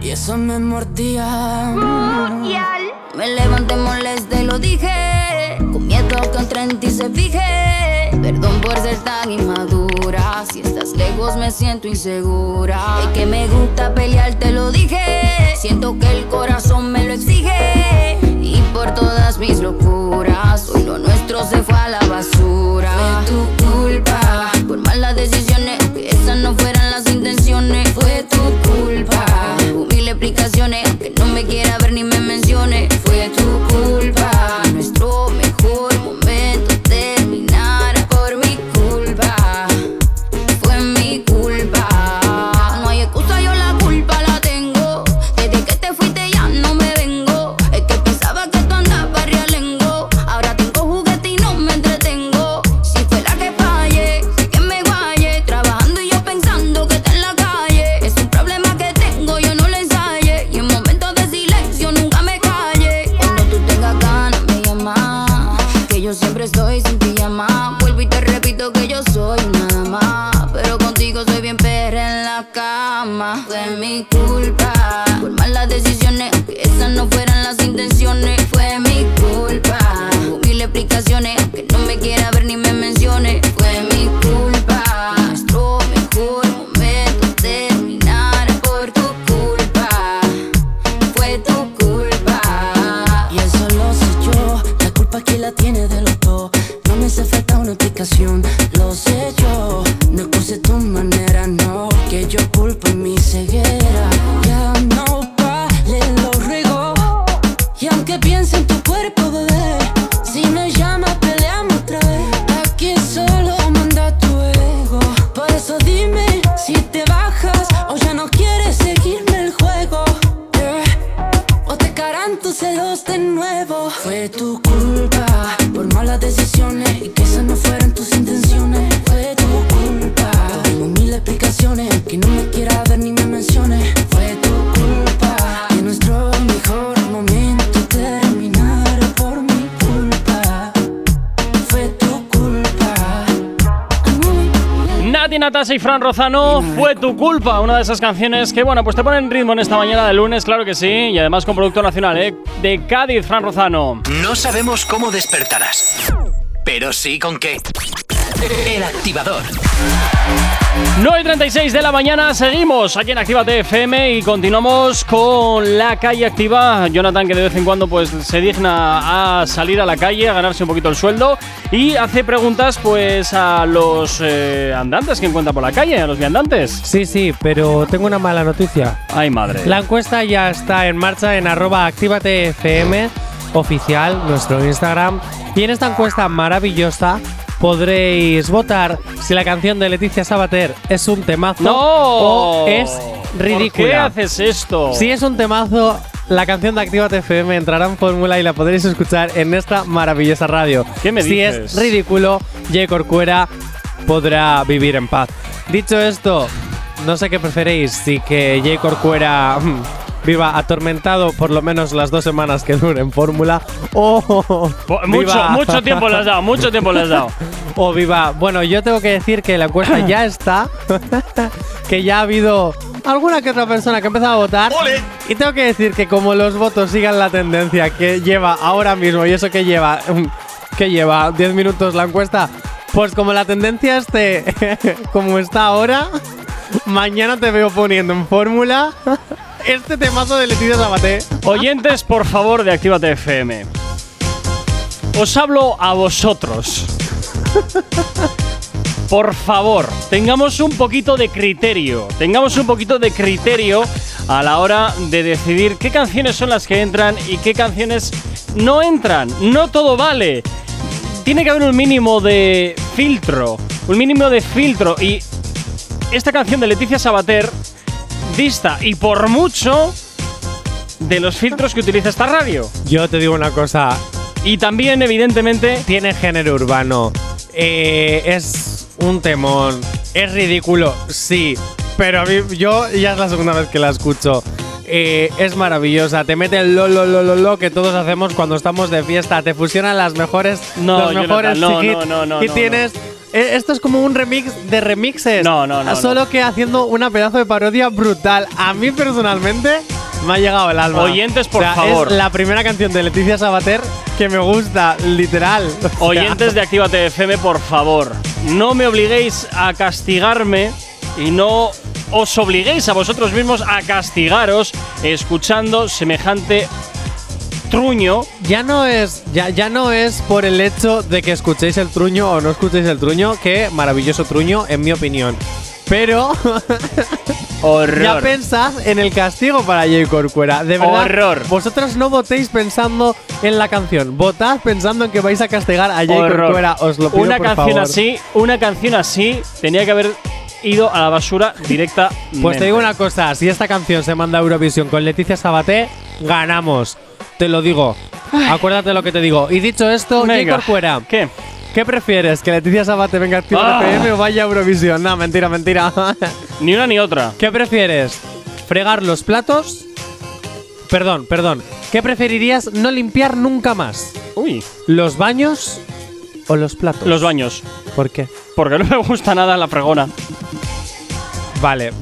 Y eso me mordía. Mundial. Me levanté molesta y lo dije. Con miedo que entre en ti se fije. Perdón por ser tan inmadura. Si estás lejos me siento insegura. Es que me gusta pelear, te lo dije. Siento que el corazón me lo exige por todas mis locuras. Hoy lo nuestro se fue a la basura. Fue tu culpa por malas decisiones, que esas no fueran las intenciones. Fue tu culpa, humilde explicaciones que no me quiera ver fue mi culpa. Por malas decisiones, que esas no fueran las intenciones, fue mi culpa. Hubo mil explicaciones, que no me quiera ver ni me mencione. Nati Natasha y Fran Rozano, fue tu culpa. Una de esas canciones que, bueno, pues te ponen ritmo en esta mañana de lunes, claro que sí. Y además con producto nacional, ¿eh? De Cádiz, Fran Rozano. No sabemos cómo despertarás, pero sí con qué. El activador. 9 y 36 de la mañana, seguimos aquí en Actívate FM y continuamos con la calle activa. Jonathan, que de vez en cuando pues se digna a salir a la calle, a ganarse un poquito el sueldo y hace preguntas pues a los eh, andantes que encuentra por la calle, a los viandantes. Sí, sí, pero tengo una mala noticia. Ay, madre. La encuesta ya está en marcha en arroba actívatefm oficial, nuestro Instagram. Y en esta encuesta maravillosa podréis votar si la canción de Leticia Sabater es un temazo ¡No! o es ridícula. ¿Por qué haces esto? Si es un temazo, la canción de Actívate FM entrará en fórmula y la podréis escuchar en esta maravillosa radio. ¿Qué me si dices? es ridículo, Jay Corcuera podrá vivir en paz. Dicho esto, no sé qué preferéis, si que Jay Corcuera mm, viva atormentado por lo menos las dos semanas que dure en fórmula o Po- Mucho, mucho tiempo le has dado, mucho tiempo le has dado. o viva. Bueno, yo tengo que decir que la encuesta ya está. que ya ha habido alguna que otra persona que ha empezado a votar. Y tengo que decir que como los votos sigan la tendencia que lleva ahora mismo, y eso que lleva. que lleva 10 minutos la encuesta. Pues como la tendencia esté como está ahora, mañana te veo poniendo en fórmula este temazo de Leticia Sabaté. Oyentes, por favor, de Actívate FM. Os hablo a vosotros. Por favor, tengamos un poquito de criterio. Tengamos un poquito de criterio a la hora de decidir qué canciones son las que entran y qué canciones no entran. No todo vale. Tiene que haber un mínimo de filtro. Un mínimo de filtro. Y esta canción de Leticia Sabater dista y por mucho de los filtros que utiliza esta radio. Yo te digo una cosa. Y también, evidentemente, tiene género urbano. Eh, es un temón. Es ridículo, sí. Pero a mí, yo ya es la segunda vez que la escucho. Eh, es maravillosa. Te mete el lo, lo, lo, lo, lo que todos hacemos cuando estamos de fiesta. Te fusionan las mejores, No, los mejores no, no, no, no, y no, tienes. Eh, Esto es como un remix de remixes. No, no, no, Solo que haciendo una pedazo de parodia brutal. A mí personalmente me ha llegado el alma. Oyentes, por O sea, favor. Es la primera canción de Leticia Sabater que me gusta, literal. O sea, oyentes de Actívate FM, por favor, no me obliguéis a castigarme y no os obliguéis a vosotros mismos a castigaros escuchando semejante truño. Ya no es, ya, ya no es por el hecho de que escuchéis el truño o no escuchéis el truño, que maravilloso truño, en mi opinión. Pero Horror. ya pensad en el castigo para Jay Corcuera. De verdad, Horror. vosotros no votéis pensando en la canción. Votad pensando en que vais a castigar a Jay Horror. Corcuera. Os lo pido una por canción favor. así, una canción así tenía que haber ido a la basura directa. Pues te digo una cosa, si esta canción se manda a Eurovisión con Leticia Sabaté, ganamos. Te lo digo. Acuérdate lo que te digo. Y dicho esto, Jay. Corcuera. ¿Qué? ¿Qué prefieres? ¿Que Leticia Sabaté venga a Activa Ah. FM o vaya a Eurovisión? No, mentira, mentira. Ni una ni otra. ¿Qué prefieres? ¿Fregar los platos? Perdón, perdón. ¿Qué preferirías no limpiar nunca más? Uy. ¿Los baños o los platos? Los baños. ¿Por qué? Porque no me gusta nada la fregona. Vale,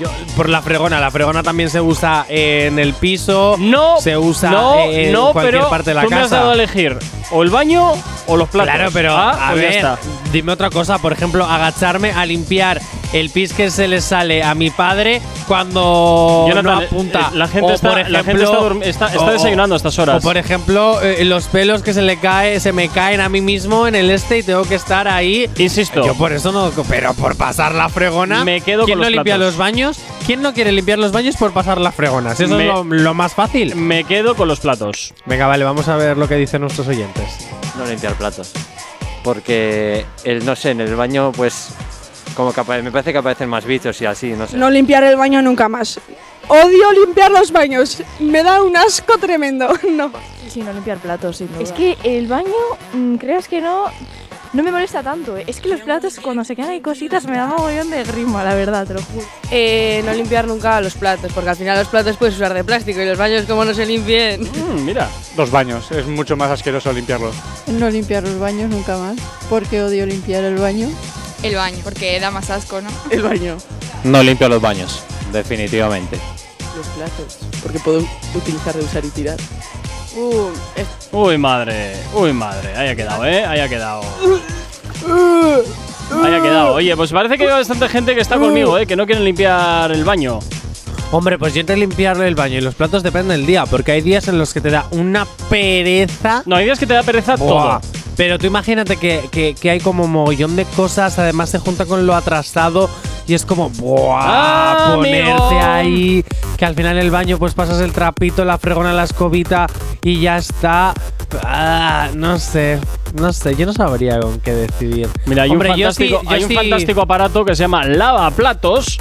yo- por la fregona. La fregona también se usa en el piso. No. Se usa no, en no, cualquier pero parte de la tú me has casa. dado a elegir o el baño o los platos. Claro, pero Ah, a pues ver, está. dime otra cosa. Por ejemplo, agacharme a limpiar el pis que se le sale a mi padre cuando Jonathan, no apunta. eh, la gente O, está- por la gente ejemplo- está está- está o- desayunando a estas horas. O por ejemplo, eh, los pelos que se le cae, se me caen a mí mismo en el este y tengo que estar ahí. Insisto. Yo por eso no, pero por pasar la fregona. Me quedo ¿Quién con no los limpia platos. los baños? ¿Quién no quiere limpiar los baños por pasar la fregona? Si eso Me- es lo, lo más fácil. Me quedo con los platos. Venga, vale, vamos a ver lo que dicen nuestros oyentes. No limpiar platos. Porque, el, no sé, en el baño, pues, como que me parece que aparecen más bichos y así, no sé. No limpiar el baño nunca más. Odio limpiar los baños. Me da un asco tremendo. No. Sí, no limpiar platos, sin duda. Es que el baño, mm, creas que no, no me molesta tanto. ¿eh? Es que los platos, cuando se quedan ahí cositas, me da mogollón de grima, la verdad, te lo juro. Eh, no limpiar nunca los platos, porque al final los platos puedes usar de plástico y los baños como no se limpien. Mm, mira. Los baños, es mucho más asqueroso limpiarlos. No limpiar los baños nunca más, porque odio limpiar el baño. El baño, porque da más asco, ¿no? El baño. No limpio los baños, definitivamente. Los platos. Porque puedo utilizar, reusar y tirar. Uh, es- Uy, madre. Uy, madre. Ahí ha quedado, ¿eh? Ahí ha quedado. Ahí ha quedado. Oye, pues parece que hay bastante gente que está conmigo, ¿eh? Que no quieren limpiar el baño. Hombre, pues yo entre limpiar el baño y los platos depende del día, porque hay días en los que te da una pereza. No, hay días que te da pereza Buah. todo. Pero tú imagínate que, que- que hay como mogollón de cosas, además se junta con lo atrasado y es como, ¡buah! Ah, ponerse amigo. ahí, que al final el baño pues pasas el trapito, la fregona, la escobita y ya está. Ah, no sé, no sé, yo no sabría con qué decidir. Mira, hay Hombre, un, yo sí- fantástico, yo hay un fantástico aparato que se llama lavaplatos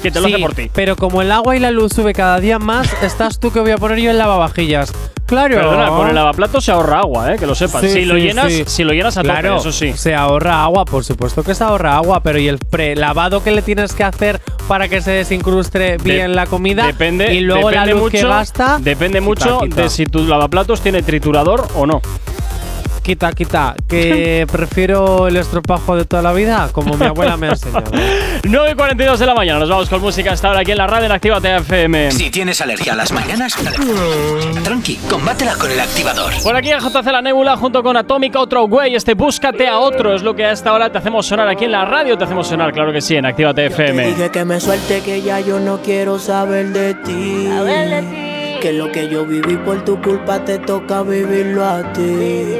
que te lo Sí, hace por ti. Pero como el agua y la luz sube cada día más, estás tú que voy a poner yo el lavavajillas. Claro. Perdona, con el lavaplatos se ahorra agua, ¿eh? Que lo sepas. Sí, si, lo llenas, si lo llenas a Claro, tope, eso sí. Se ahorra agua, por supuesto que se ahorra agua, pero ¿y el prelavado que le tienes que hacer para que se desincruste bien la comida? Depende, y luego la depende luz que mucho, gasta. Depende quita, mucho quita. de si tu lavaplatos tiene triturador o no. Quita, quita. Que prefiero el estropajo de toda la vida, como mi abuela me ha enseñado. 9 y 42 de la mañana, nos vamos con música hasta ahora aquí en la radio en Activa TFM. Si tienes alergia a las mañanas, tranqui, combátela con el activador. Por aquí en JC La Nebula junto con Atomic Otro Güey, este Búscate a Otro es lo que hasta ahora te hacemos sonar aquí en la radio, te hacemos sonar, claro que sí, en Activa TFM. dije que me suelte que ya yo no quiero saber de ti. Que lo que yo viví por tu culpa te toca vivirlo a ti.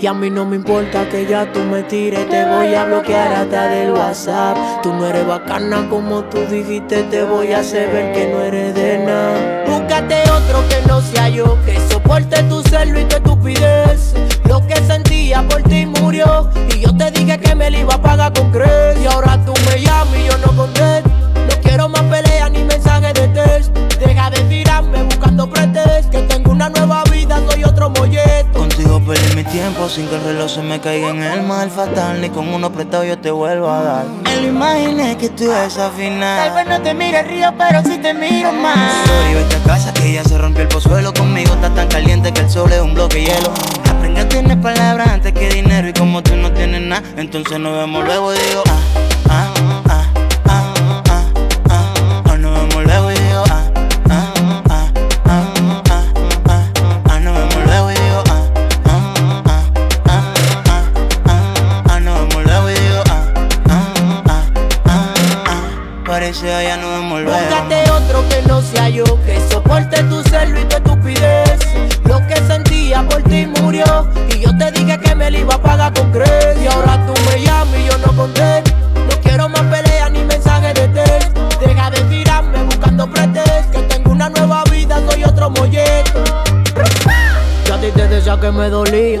Y a mí no me importa que ya tú me tires, te voy a bloquear hasta del WhatsApp. Tú no eres bacana como tú dijiste, te voy a hacer ver que no eres de nada. Búscate otro que no sea yo, que soporte tu celo y tu estupidez. Lo que sentía por ti murió, y yo te dije que me lo iba a pagar con crees. Y ahora tú me llamas y yo no contesto. Quiero más peleas ni mensajes de test. Deja de tirarme buscando pretextos. Que tengo una nueva vida, soy otro molleto. Contigo perdí mi tiempo sin que el reloj se me caiga en el mal fatal. Ni con uno prestado yo te vuelvo a dar. Me lo imaginé que tú ibas a Tal final. vez no te mire río, pero sí te miro más. Sorry, vete a casa que ya se rompió el pozuelo. Conmigo está tan caliente que el sol es un bloque de hielo. Aprende a tener palabras antes que dinero. Y como tú no tienes nada, entonces nos vemos luego y digo, ah, nos vemos luego. Búscate otro que no sea yo, que soporte tu celo y tu estupidez. Lo que sentía por ti murió, y yo te dije que me lo iba a pagar con crees. Y ahora tú me llamas y yo no contesto. No quiero más peleas ni mensajes de test. Deja de tirarme buscando pretextos. Que tengo una nueva vida, soy otro molleto. Yo a ti te decía que me dolía.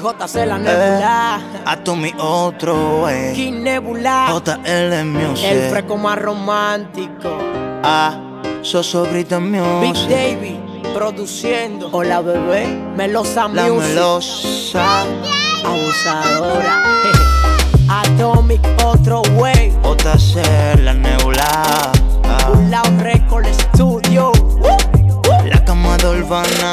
JC la nebula. A tu mi otro, eh. King Nebula. JL Music. El fresco más romántico. Ah, Sosobrita Big Music. Davy produciendo. Hola bebé, Melosa La Music. melosa. Abusadora. Atomic otro way. JC, la nebula. Ah, Un Record Studio. la cama de Urbana.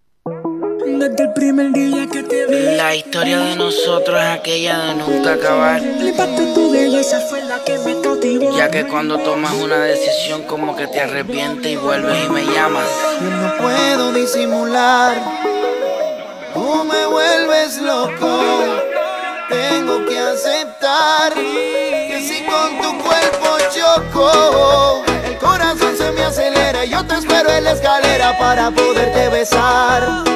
Desde el primer día que te vi La historia de nosotros es aquella de nunca acabar. El impacto de tu belleza fue la que me cautivó Ya que cuando tomas una decisión como que te arrepientes y vuelves y me llamas. Yo no puedo disimular. Tú me vuelves loco. Tengo que aceptar que si con tu cuerpo choco, el corazón se me acelera. Yo te espero en la escalera para poderte besar.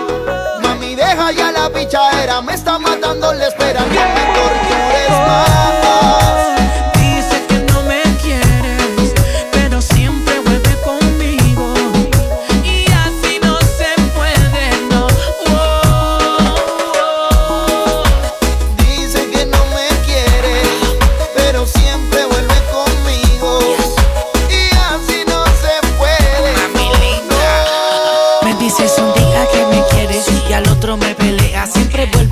Deja ya la pichadera. Me está matando la espera. No me tortures más.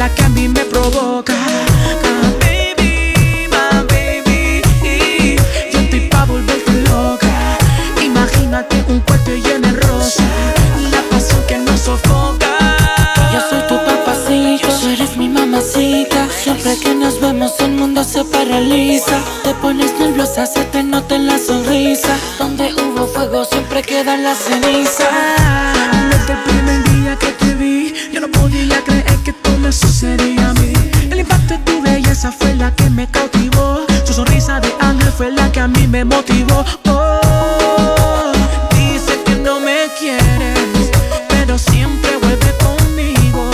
La que a mí me provoca. Baby, my baby. Yo estoy pa' volverte loca. Imagínate un cuarto lleno de rosa. La pasión que nos sofoca. Yo soy tu papacito, tú eres mi mamacita. Siempre que nos vemos el mundo se paraliza. Te pones nerviosa, se te nota en la sonrisa. Donde hubo fuego siempre quedan las cenizas. Fue la que a mí me motivó. Oh, dice que no me quieres, pero siempre vuelve conmigo.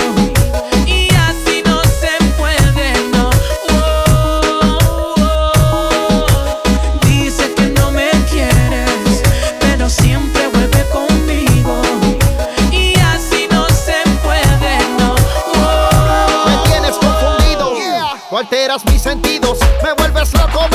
Y así no se puede, no. Dice que no me quieres, pero siempre vuelve conmigo. Y así no se puede, no. Me tienes confundido, tú alteras mis sentidos, me vuelves loco,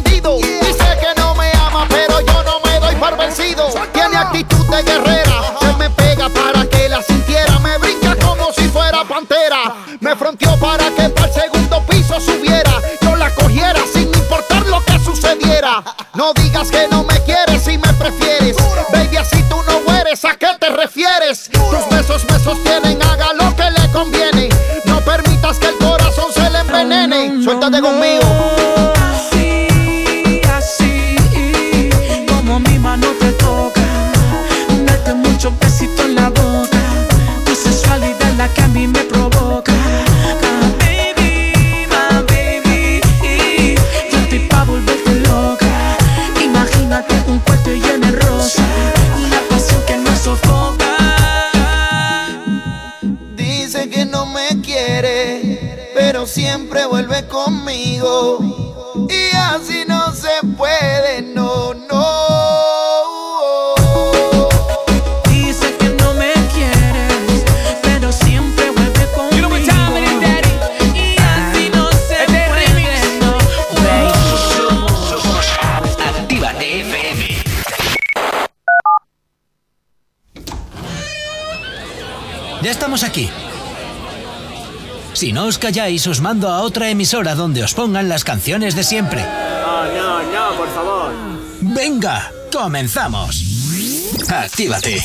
Dice que no me ama, pero yo no me doy por vencido. Tiene actitud de guerrera, se me pega para que la sintiera. Me brinca como si fuera pantera. Me fronteó para que para el segundo piso subiera. Yo la cogiera sin importar lo que sucediera. No digas que no Si no os calláis, os mando a otra emisora donde os pongan las canciones de siempre. No, no, no, por favor. Venga, comenzamos. Actívate.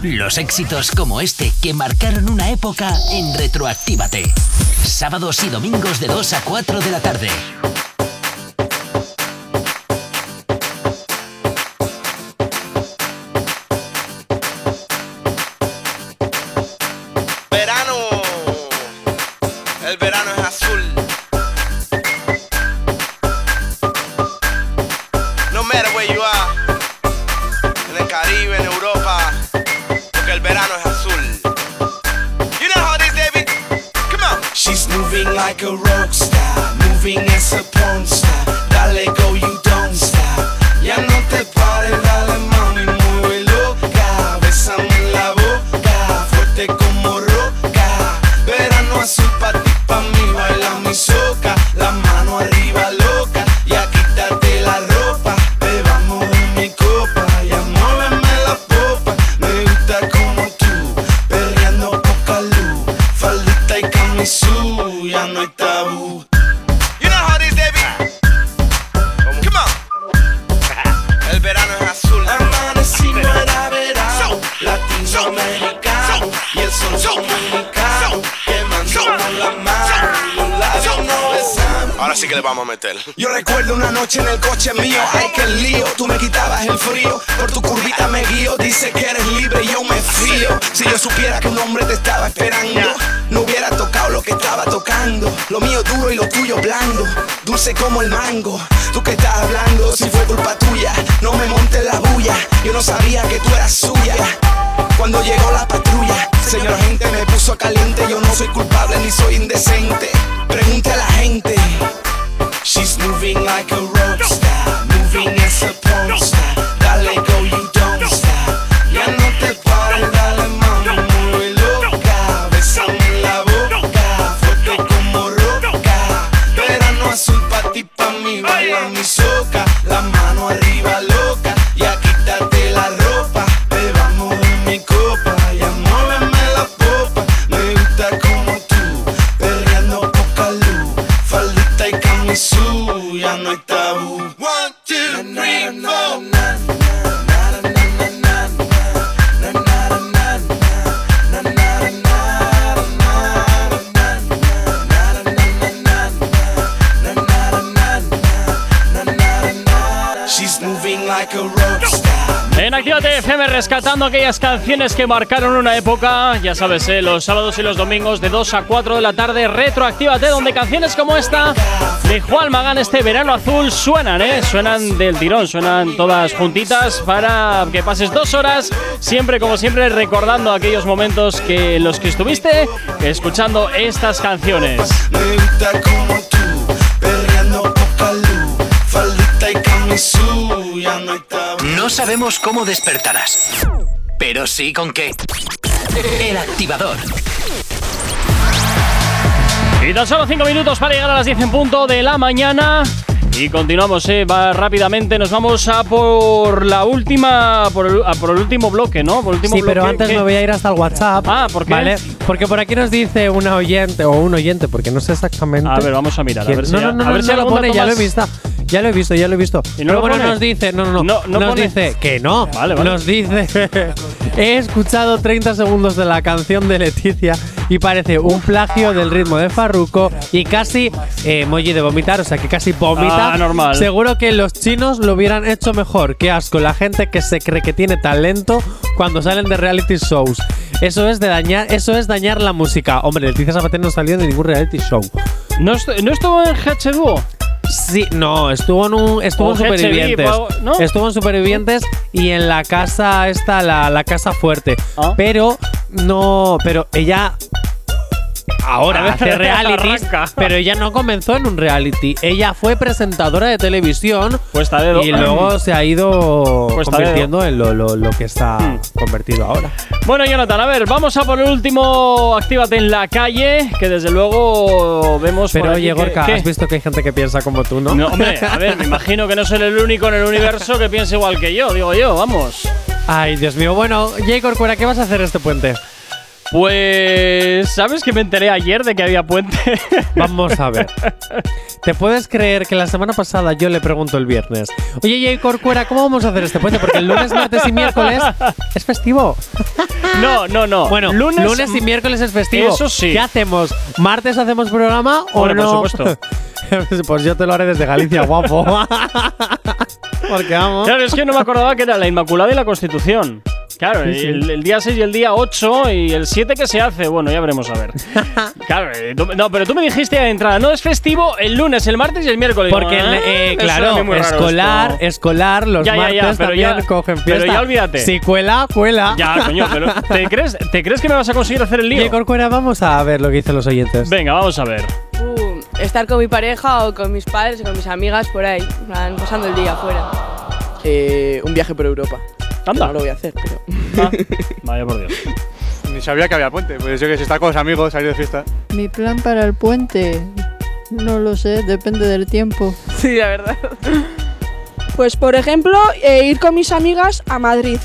Los éxitos como este que marcaron una época en Retroactívate. Sábados y domingos de 2 a 4 de la tarde. Moving like a rescatando aquellas canciones que marcaron una época, ya sabes, eh, los sábados y los domingos de 2 a 4 de la tarde, retroactívate, donde canciones como esta de Juan Magán, este verano azul, suenan, ¿eh? Suenan del tirón, suenan todas juntitas para que pases dos horas, siempre como siempre, recordando aquellos momentos que los que estuviste escuchando estas canciones. No sabemos cómo despertarás, pero sí con qué. El activador. Y tan solo 5 minutos para llegar a las 10 en punto de la mañana. Y continuamos, eh, va rápidamente. Nos vamos a por la última. Por el, a por el último bloque, ¿no? Por el último Sí, pero bloque antes que- me voy a ir hasta el WhatsApp. Ah, ¿por qué? ¿Vale? Porque por aquí nos dice una oyente, o un oyente, porque no sé exactamente. A ver, vamos a mirar, a ver si no, ya- no, no, a no, ver si no lo pone, ya lo he visto. Ya lo he visto, ya lo he visto. ¿Y no Pero lo bueno, pone? nos dice, no, no, no. No, no nos pone. dice que no. Vale, vale. Nos dice, he escuchado 30 segundos de la canción de Leticia y parece un plagio del ritmo de Farruko y casi eh, emoji de vomitar, o sea que casi vomita. Ah, normal. Seguro que los chinos lo hubieran hecho mejor. Qué asco, la gente que se cree que tiene talento cuando salen de reality shows. Eso es de dañar, eso es dañar la música. Hombre, Leticia Sabater no salió de ningún reality show. ¿No, est- ¿no estuvo en H2O? Sí, no, estuvo en un estuvo en HB, Supervivientes. algo- ¿no? Estuvo en Supervivientes y en la casa esta, la, la casa fuerte. Ah. Pero no, pero ella ahora hace realities, pero ella no comenzó en un reality. Ella fue presentadora de televisión Puesta y luego se ha ido Puesta convirtiendo en lo, lo- lo que está Hmm. convertido ahora. Bueno, Jonathan, a ver, vamos a por el último Actívate en la calle, que desde luego vemos. Pero oye, Gorka, has visto que hay gente que piensa como tú, ¿no? No, hombre, a ver, me imagino que no soy el único en el universo que piense igual que yo, digo yo, vamos. Ay, Dios mío. Bueno, Jay Corcuera, ¿qué vas a hacer este puente? Pues, ¿sabes que me enteré ayer de que había puente? Vamos a ver. ¿Te puedes creer que la semana pasada yo le pregunto el viernes? Oye, Jay Corcuera, ¿cómo vamos a hacer este puente? Porque el lunes, martes y miércoles es festivo. No, no, no. Bueno, Lunes- lunes, y miércoles es festivo. Eso sí. ¿Qué hacemos? ¿Martes hacemos programa o por no? supuesto. pues yo te lo haré desde Galicia, guapo. Porque vamos. Claro, es que no me acordaba que era la Inmaculada y la Constitución. Claro, Sí, sí. El, el día 6 y el día 8 y el 7 que se hace. Bueno, ya veremos a ver. Claro, eh, no, pero tú me dijiste de entrada, no es festivo el lunes, el martes y el miércoles. Porque, ah, eh, a claro, escolar, esto. escolar, los Ya, ya, martes ya, pero también ya- cogen pero fiesta. ya olvídate. Si cuela, cuela. Ya, coño, pero ¿te crees, ¿te crees que me vas a conseguir hacer el lío? Corcuera, vamos a ver lo que dicen los oyentes. Venga, vamos a ver. Estar con mi pareja o con mis padres o con mis amigas por ahí, plan, pasando el día afuera. Eh, un viaje por Europa. Anda. No lo voy a hacer, pero. Ah, vaya por Dios. Ni sabía que había puente. Pues yo que si está con los amigos, salir de fiesta. Mi plan para el puente, no lo sé, depende del tiempo. Sí, la verdad. Pues por ejemplo, eh, ir con mis amigas a Madrid.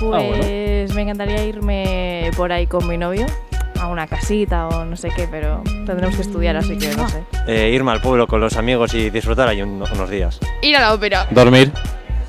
Pues me encantaría irme por ahí con mi novio a una casita o no sé qué, pero tendremos que estudiar, así que no sé. Eh, irme al pueblo con los amigos y disfrutar ahí un- unos días. Ir a la ópera. Dormir.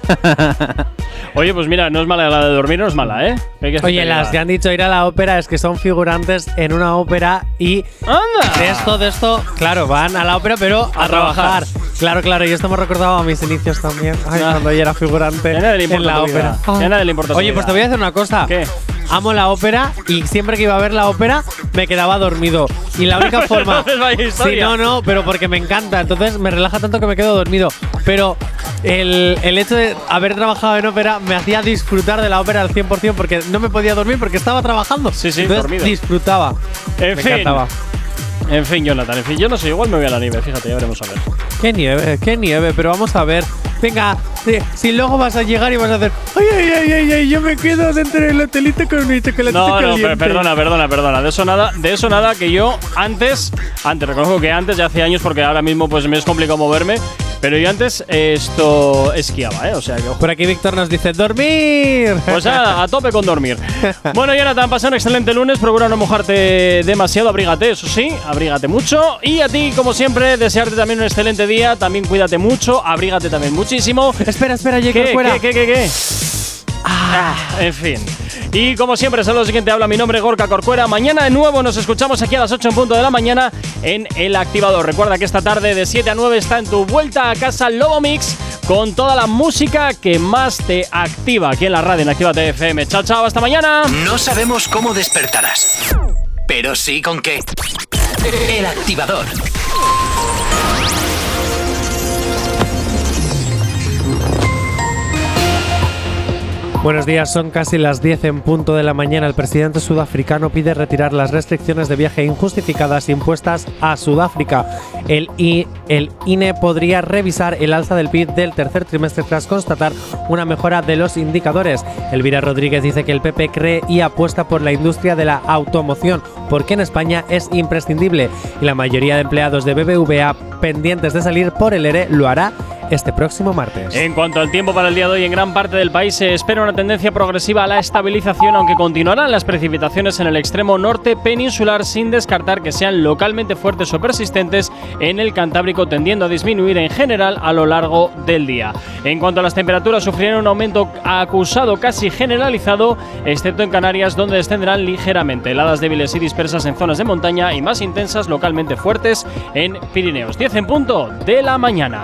Oye, pues mira, no es mala la de dormir, no es mala, ¿eh? Hay que Oye, las la- que han dicho ir a la ópera es que son figurantes en una ópera y ¡Anda! de esto, de esto, claro, van a la ópera pero a, A trabajar. trabajar. Claro, claro, y esto me ha recordado a mis inicios también. Ay, Ah. cuando yo era figurante Ya nadie le en la ópera. Ya nadie le importa Oye, pues te voy a decir una cosa. ¿Qué? Amo la ópera y siempre que iba a ver la ópera me quedaba dormido. Y la única forma. Sí, no, no, pero porque me encanta. Entonces me relaja tanto que me quedo dormido. Pero el, el hecho de haber trabajado en ópera me hacía disfrutar de la ópera al 100% porque no me podía dormir porque estaba trabajando. Sí, sí, Entonces dormido. disfrutaba. En me fin. encantaba. En fin, Jonathan, en fin, yo no sé, igual me voy a la nieve, fíjate, ya veremos a ver. Qué nieve, qué nieve, pero vamos a ver. Venga, si, luego vas a llegar y vas a hacer. Ay, ay, ay, ay, ay, yo me quedo dentro del hotelito con mi chocolatito No, no, caliente. per- perdona, perdona, perdona. De eso nada, de eso nada que yo antes, antes, reconozco que antes, ya hace años, porque ahora mismo pues me es complicado moverme, pero yo antes esto esquiaba, ¿eh? O sea que ojo. Por aquí Víctor nos dice: ¡Dormir! Pues a, a tope con dormir. Bueno, Jonathan, pasa un excelente lunes. Procura no mojarte demasiado. Abrígate, eso sí, abrígate mucho. Y a ti, como siempre, desearte también un excelente día. También cuídate mucho. Abrígate también muchísimo. Espera, espera, Jake, ¿Qué, fuera. ¿Qué, qué, qué, qué? Ah, en fin. Y como siempre, saludos siguiente habla mi nombre Gorka Corcuera. Mañana de nuevo nos escuchamos aquí a las 8 en punto de la mañana en El Activador. Recuerda que esta tarde de 7 a 9 está en tu vuelta a casa Lobo Mix con toda la música que más te activa aquí en la radio en Actívate FM. Chao, chao, hasta mañana. No sabemos cómo despertarás, pero sí con qué. El activador. Buenos días, son casi las 10 en punto de la mañana. El presidente sudafricano pide retirar las restricciones de viaje injustificadas impuestas a Sudáfrica. El, I- el INE podría revisar el alza del PIB del tercer trimestre tras constatar una mejora de los indicadores. Elvira Rodríguez dice que el PP cree y apuesta por la industria de la automoción, porque en España es imprescindible y la mayoría de empleados de BBVA pendientes de salir por el ERE lo hará este próximo martes. En cuanto al tiempo para el día de hoy, en gran parte del país se espera tendencia progresiva a la estabilización, aunque continuarán las precipitaciones en el extremo norte peninsular, sin descartar que sean localmente fuertes o persistentes en el Cantábrico, tendiendo a disminuir en general a lo largo del día. En cuanto a las temperaturas, sufrirán un aumento acusado casi generalizado, excepto en Canarias, donde descenderán ligeramente. Heladas débiles y dispersas en zonas de montaña y más intensas localmente fuertes en Pirineos. 10 en punto de la mañana.